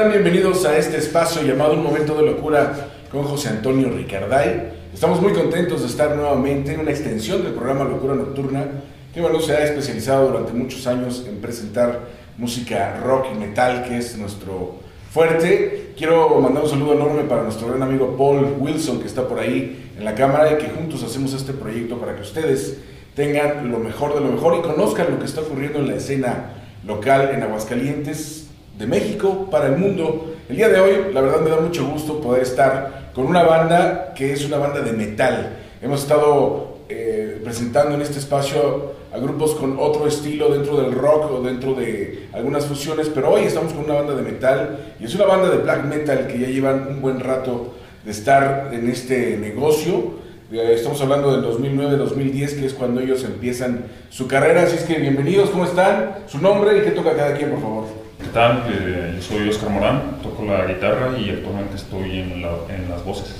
Están? Bienvenidos a este espacio llamado Un Momento de Locura con José Antonio Ricarday. Estamos muy contentos de estar nuevamente en una extensión del programa Locura Nocturna, que bueno, se ha especializado durante muchos años en presentar música rock y metal, que es nuestro fuerte. Quiero mandar un saludo enorme para nuestro gran amigo Paul Wilson, que está por ahí en la cámara, y que juntos hacemos este proyecto para que ustedes tengan lo mejor de lo mejor y conozcan lo que está ocurriendo en la escena local en Aguascalientes, de México para el mundo. El día de hoy, la verdad, me da mucho gusto poder estar con una banda que es una banda de metal. Hemos estado eh, presentando en este espacio a grupos con otro estilo dentro del rock o dentro de algunas fusiones, pero hoy estamos con una banda de metal y es una banda de black metal que ya llevan un buen rato de estar en este negocio. Eh, Estamos hablando del 2009-2010, que es cuando ellos empiezan su carrera. Así es que bienvenidos, ¿cómo están? Su nombre y qué toca cada quien, por favor. ¿Qué tal? Eh, yo soy Oscar Morán, toco la guitarra y actualmente estoy en, la- en las voces.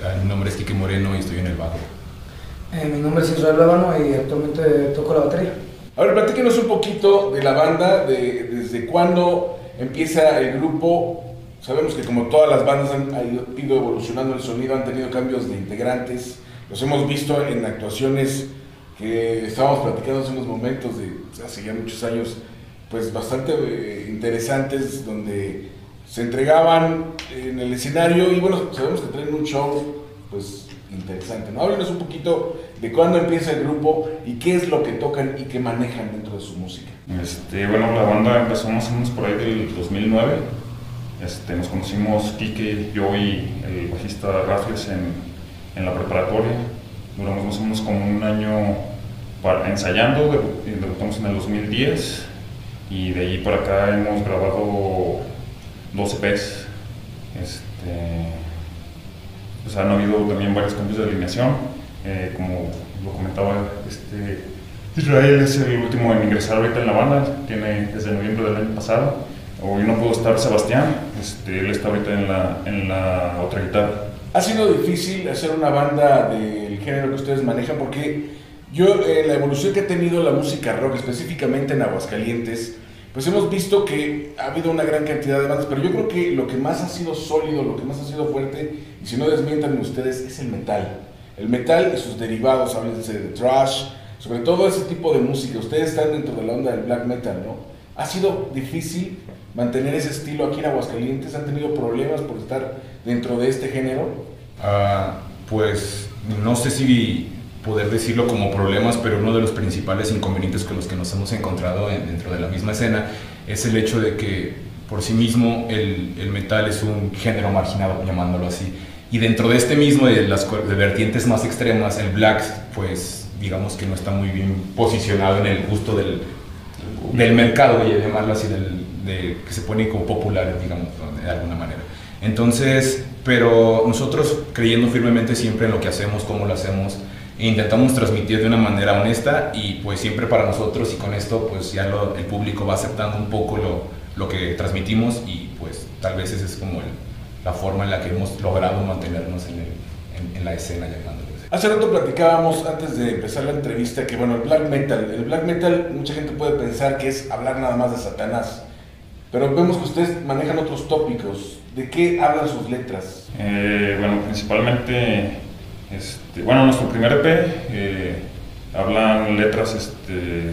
Ah, Mi nombre es Quique Moreno y estoy en el bajo. Eh, mi nombre es Israel Lábano y actualmente toco la batería. A ver, platíquenos un poquito de la banda, de, desde cuándo empieza el grupo. Sabemos que como todas las bandas han ha ido, ido evolucionando el sonido, han tenido cambios de integrantes. Los hemos visto en actuaciones que estábamos platicando hace unos momentos, de hace ya muchos años, pues bastante eh, interesantes, donde se entregaban en el escenario y bueno, sabemos que traen un show pues interesante, ¿no? Háblenos un poquito de cuándo empieza el grupo y qué es lo que tocan y qué manejan dentro de su música. Este, bueno, la banda empezó más o menos por ahí del 2009. Este, nos conocimos Quique, yo y el bajista Raffles en, en la preparatoria. Duramos más o menos como un año para- ensayando, debutamos en el 2010 y de ahí para acá hemos grabado 12 EPs. Este, pues han habido también varios cambios de alineación, eh, como lo comentaba este, Israel es el último en ingresar ahorita en la banda, tiene desde noviembre del año pasado. Hoy no pudo estar Sebastián, este, él está ahorita en la, en la otra guitarra. Ha sido difícil hacer una banda del género que ustedes manejan porque yo, eh, la evolución que ha tenido la música rock, específicamente en Aguascalientes, pues hemos visto que ha habido una gran cantidad de bandas, pero yo creo que lo que más ha sido sólido, lo que más ha sido fuerte, y si no desmientan ustedes, es el metal. El metal y sus derivados, háblense de thrash, sobre todo ese tipo de música. Ustedes están dentro de la onda del black metal, ¿no? Ha sido difícil mantener ese estilo aquí en Aguascalientes, han tenido problemas por estar dentro de este género. Ah, pues no sé si poder decirlo como problemas, pero uno de los principales inconvenientes con los que nos hemos encontrado en- dentro de la misma escena es el hecho de que por sí mismo el, el metal es un género marginado, llamándolo así. Y dentro de este mismo, de las de vertientes más extremas, el black, pues digamos que no está muy bien posicionado en el gusto del, del mercado, voy a llamarlo así, del, de, que se pone como popular, digamos, de alguna manera. Entonces, pero nosotros creyendo firmemente siempre en lo que hacemos, cómo lo hacemos, intentamos transmitir de una manera honesta y pues siempre para nosotros y con esto pues ya lo- el público va aceptando un poco lo, lo que transmitimos y pues tal vez esa es como el- la forma en la que hemos logrado mantenernos en, el- en- en la escena, llamándolo así. Hace rato platicábamos antes de empezar la entrevista que bueno, el black metal, el black metal mucha gente puede pensar que es hablar nada más de Satanás, pero vemos que ustedes manejan otros tópicos. ¿De qué hablan sus letras? Eh, bueno, principalmente, este, bueno, nuestro primer EP eh, hablan letras este,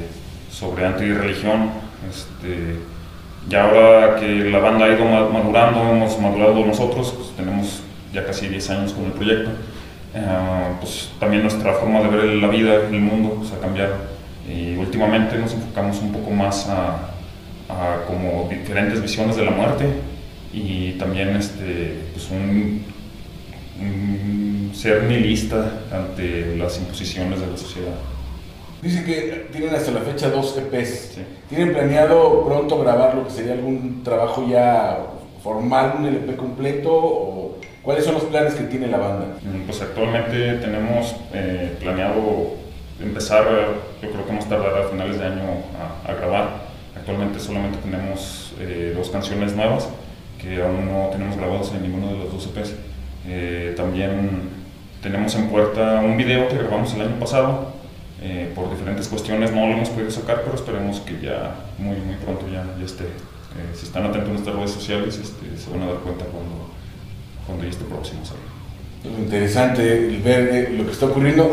sobre antirreligión. Este, ya ahora que la banda ha ido ma- madurando, hemos madurado nosotros, pues, tenemos ya casi 10 años con el proyecto, eh, pues también nuestra forma de ver la vida, el mundo, pues, ha cambiado. Y últimamente nos enfocamos un poco más a, a como diferentes visiones de la muerte y también este, pues un ser nihilista ante las imposiciones de la sociedad. Dice que tienen hasta la fecha dos EPs. Sí. ¿Tienen planeado pronto grabar lo que sería algún trabajo ya formal, un LP completo? ¿O cuáles son los planes que tiene la banda? Mm, Pues actualmente tenemos eh, planeado empezar, yo creo que más tardar a finales de año a, a grabar. Actualmente solamente tenemos eh, dos canciones nuevas que aún no tenemos grabadas en ninguno de los dos EPs. Eh, también tenemos en puerta un video que grabamos el año pasado. eh, por diferentes cuestiones no lo hemos podido sacar, pero esperemos que ya muy, muy pronto ya, ya esté. Eh, si están atentos a nuestras redes sociales, este, se van a dar cuenta cuando, cuando ya esté próximo a interesante ver lo que está ocurriendo.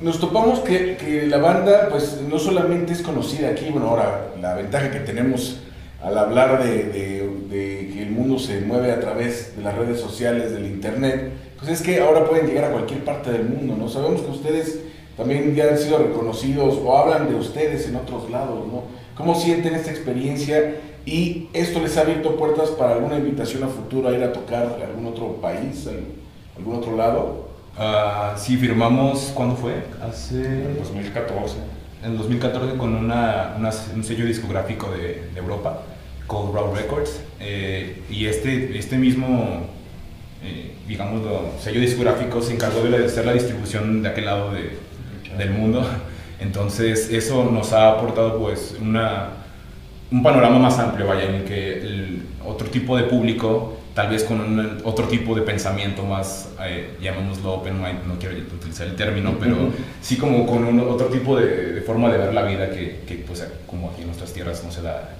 Nos topamos que, que la banda, pues no solamente es conocida aquí, bueno, ahora la ventaja que tenemos al hablar de, de- de que el mundo se mueve a través de las redes sociales, del internet, pues es que ahora pueden llegar a cualquier parte del mundo, ¿no? Sabemos que ustedes también ya han sido reconocidos o hablan de ustedes en otros lados, ¿no? ¿Cómo sienten esta experiencia y esto les ha abierto puertas para alguna invitación a futuro a ir a tocar a algún otro país, a algún otro lado? Ah, sí, firmamos, ¿cuándo fue? Hace... En 2014. En 2014 con una, una- un sello discográfico de, de Europa, Cold Raw Records, eh, y este, este mismo, eh, digamos, sello discográfico se encargó de hacer la distribución de aquel lado de- del mundo. Entonces eso nos ha aportado pues una, un panorama más amplio, vaya, en el que el otro tipo de público, tal vez con un- otro tipo de pensamiento más, eh, llamémoslo open mind, no quiero utilizar el término, pero Ujú. sí como con un- otro tipo de, de forma de ver la vida que, que, pues, como aquí en nuestras tierras no se da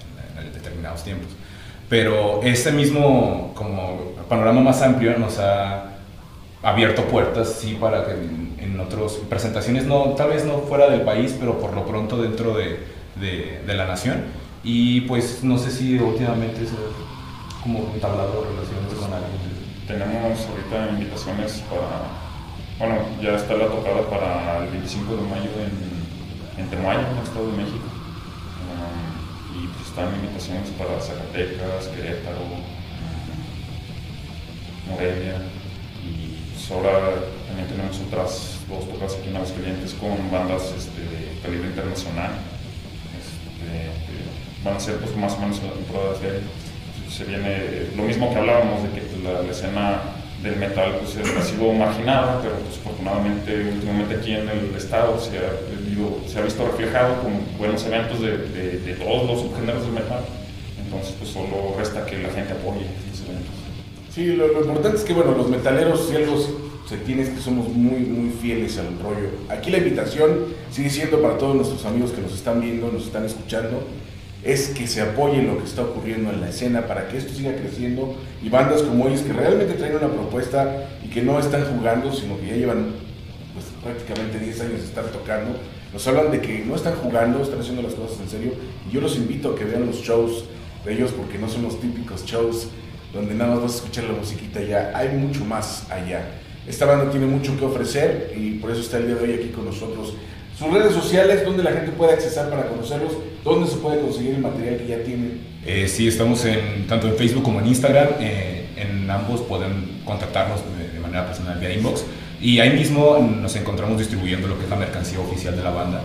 determinados tiempos. Pero ese mismo como panorama más amplio nos ha abierto puertas, sí, para que en, otras presentaciones, no, tal vez no fuera del país, pero por lo pronto dentro de, de, de la nación. Y pues no sé si últimamente se ha como entablado relaciones con alguien. Tenemos ahorita invitaciones para, bueno, ya está la tocada para el 25 de mayo en, en Temuaya, en el Estado de México. Están invitaciones para Zacatecas, Querétaro, Morelia. Y pues ahora también tenemos otras dos tocadas aquí en Aguascalientes con bandas este, de calibre internacional. Este, van a ser pues más o menos en la temporada de se viene lo mismo que hablábamos de que la escena del metal pues, ha sido marginada, pero pues, afortunadamente últimamente aquí en el estado se ha, vivido- se ha visto reflejado con buenos eventos de, de- de todos los subgéneros del metal. Entonces pues solo resta que la gente apoye esos eventos. Sí, lo, lo importante es que, bueno, los metaleros, si algo se tiene es que somos muy, muy fieles al rollo. Aquí la invitación sigue siendo para todos nuestros amigos que nos están viendo, nos están escuchando, es que se apoyen lo que está ocurriendo en la escena para que esto siga creciendo y bandas como ellos que realmente traen una propuesta y que no están jugando, sino que ya llevan pues, prácticamente 10 años de estar tocando, nos hablan de que no están jugando, están haciendo las cosas en serio yo los invito a que vean los shows de ellos porque no son los típicos shows donde nada más vas a escuchar la musiquita ya, hay mucho más allá. Esta banda tiene mucho que ofrecer y por eso está el día de hoy aquí con nosotros. Sus redes sociales, donde la gente puede accesar para conocerlos, dónde se puede conseguir el material que ya tienen. Eh, sí, estamos en, tanto en Facebook como en Instagram. eh, en ambos pueden contactarnos de, de manera personal vía inbox. Y ahí mismo nos encontramos distribuyendo lo que es la mercancía oficial de la banda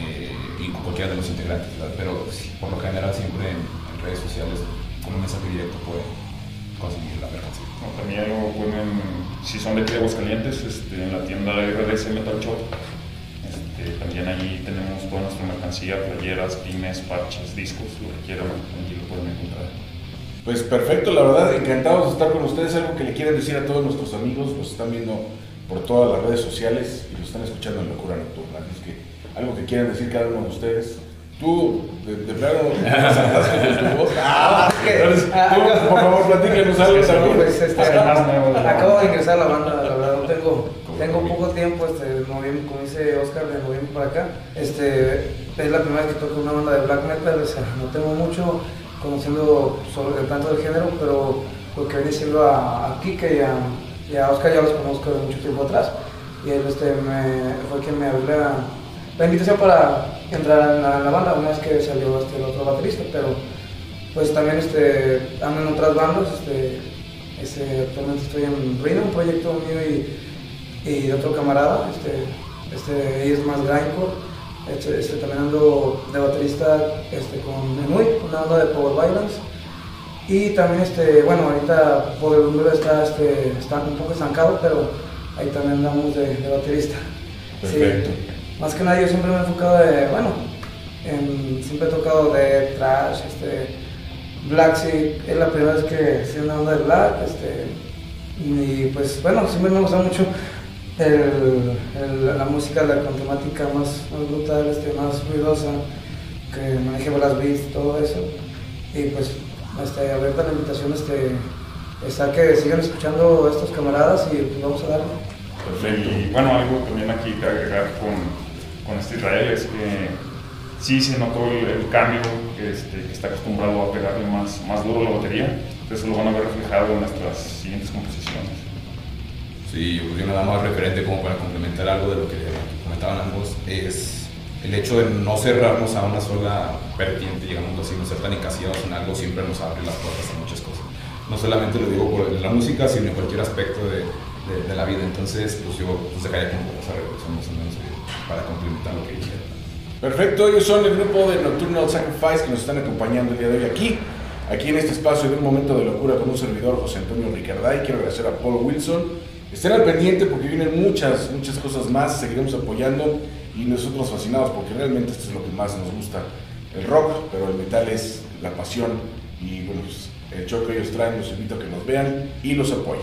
eh, y con cualquiera de los integrantes. ¿verdad? Pero sí, por lo general siempre en, en redes sociales con un mensaje directo pueden conseguir la mercancía. Bueno, también lo pueden, si son de aquí de Aguascalientes, este, en la tienda RDC Metal Shop. Este, también ahí tenemos toda nuestra mercancía, playeras, pines, parches, discos, lo que quieran, allí lo pueden encontrar. Pues perfecto, la verdad, encantados de estar con ustedes. Algo que le quieran decir a todos nuestros amigos, los están viendo por todas las redes sociales y los están escuchando en Locura Nocturna. Así que algo que quieran decir cada uno de ustedes. Tú, de, de plano, saltaste con tu voz. Ah, tú, por favor, platícanos algo. Pues, este, Es acabo de ingresar a la banda, la verdad no tengo, tengo poco tiempo, este, noviembre, como dice Oscar, de noviembre para acá. Este, es la primera vez que toco una banda de black metal, o sea, no tengo mucho conociendo sobre tanto del género, pero lo que viene siendo a, a Kike y a, y a Oscar ya los conozco de mucho tiempo atrás. Y él este, me, fue quien me abrió la, la invitación para entrar en la, en la banda una vez que salió este, el otro baterista, pero pues también este, ando en otras bandas, este, este, actualmente estoy en Rhino, un proyecto mío y, y otro camarada, este, este, es más grindcore, este, este, también ando de baterista este, con Menui, una banda de Power Violence, y también, este, bueno, ahorita por el número está, este, está un poco estancado, pero ahí también andamos de, de baterista. Sí. Perfecto. Más que nada yo siempre me he enfocado de, bueno, en- siempre he tocado de trash, este, black, sí, es la primera vez que en una banda de black, este, y pues bueno, siempre me gusta mucho la música la, con temática más, brutal, este, más ruidosa, que maneje las beats, todo eso, y pues este, abierta la invitación, este, está que sigan escuchando a estos camaradas y pues vamos a darle. Perfecto. Y bueno, algo también aquí que agregar con, con este Israel es que sí se notó el, cambio, que, este, que está acostumbrado a pegarle más, más duro la batería. Eso lo van a ver reflejado en nuestras siguientes composiciones. Sí, yo nada más referente como para complementar algo de lo que comentaban ambos, es el hecho de no cerrarnos a una sola vertiente, digamos así, no ser tan encasillados en algo, siempre nos abre las puertas a muchas cosas. No solamente lo digo por la música, sino en cualquier aspecto de, de, de la vida. Entonces, pues yo pues, dejaría como esa reflexión más o menos eh, para complementar lo que dijeron. Perfecto, ellos son el grupo de Nocturnal Sacrifice que nos están acompañando el día de hoy aquí, aquí en este espacio de un momento de locura con un servidor José Antonio Ricarday. Quiero agradecer a Paul Wilson. Estén al pendiente porque vienen muchas, muchas cosas más, seguiremos apoyando y nosotros fascinados porque realmente esto es lo que más nos gusta. El rock, pero el metal es la pasión y bueno, pues el show que ellos traen los invito a que nos vean y los apoyen.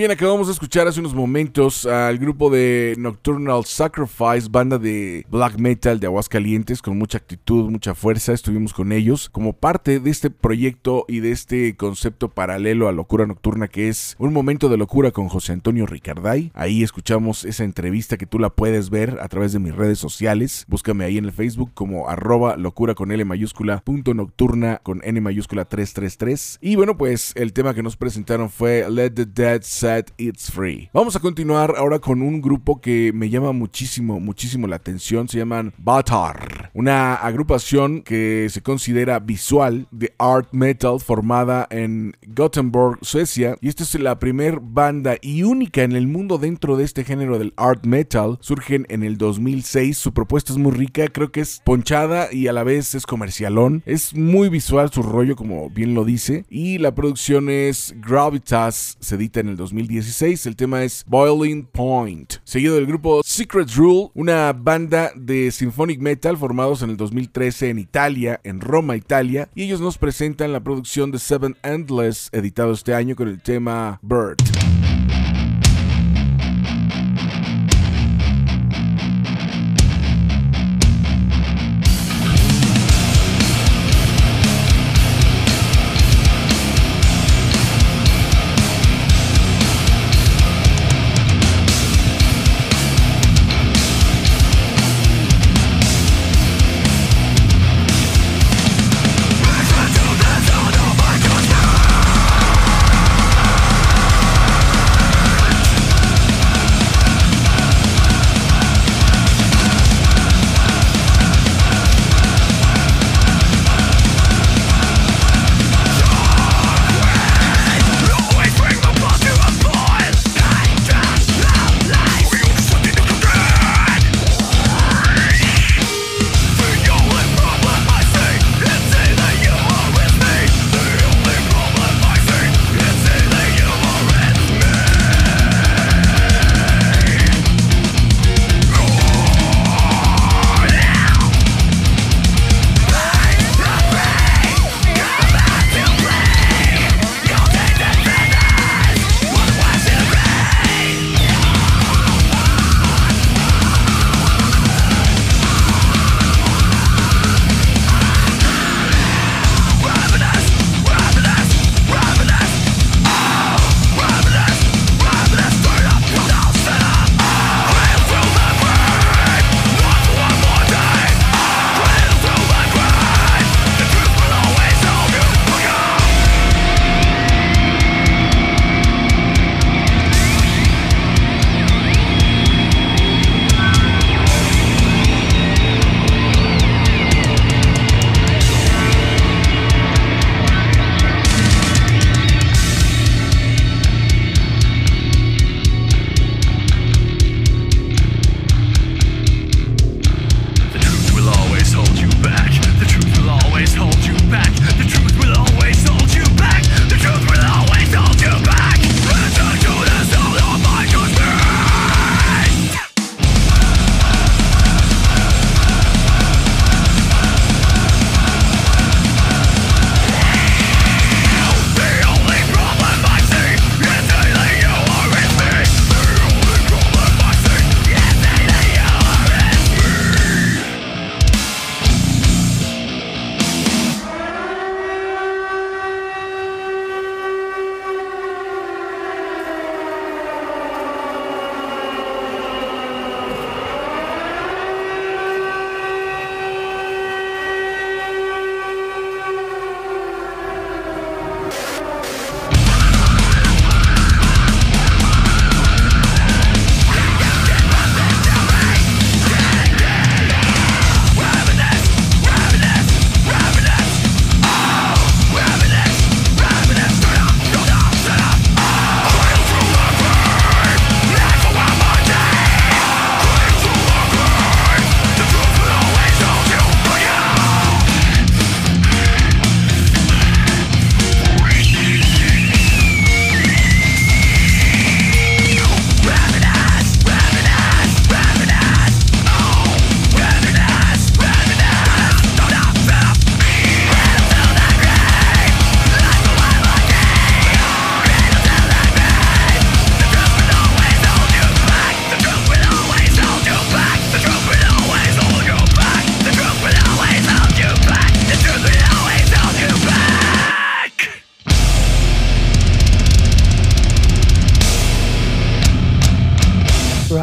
Bien, acabamos de escuchar hace unos momentos al grupo de Nocturnal Sacrifice, banda de black metal de Aguascalientes, con mucha actitud, mucha fuerza. Estuvimos con ellos como parte de este proyecto y de este concepto paralelo a Locura Nocturna, que es un momento de locura con José Antonio Ricarday. Ahí escuchamos esa entrevista que tú la puedes ver a través de mis redes sociales. Búscame ahí en el Facebook como arroba locura con L mayúscula, punto nocturna con N mayúscula 333. Y bueno, pues el tema que nos presentaron fue Let the Dead It's Free. Vamos a continuar ahora con un grupo que me llama muchísimo, muchísimo la atención. Se llaman Batar, una agrupación que se considera visual de art metal formada en Gothenburg, Suecia. Y esta es la primer banda y única en el mundo dentro de este género del art metal. Surgen en el 2006. Su propuesta es muy rica, creo que es ponchada y a la vez es comercialón. Es muy visual su rollo, como bien lo dice. Y la producción es Gravitas, se edita en el 2016. El tema es Boiling Point. Seguido del grupo Secret Rule, una banda de symphonic metal formados en el 2013 en Italia, en Roma, Italia. Y ellos nos presentan la producción de Seven Endless, editado este año con el tema Bird.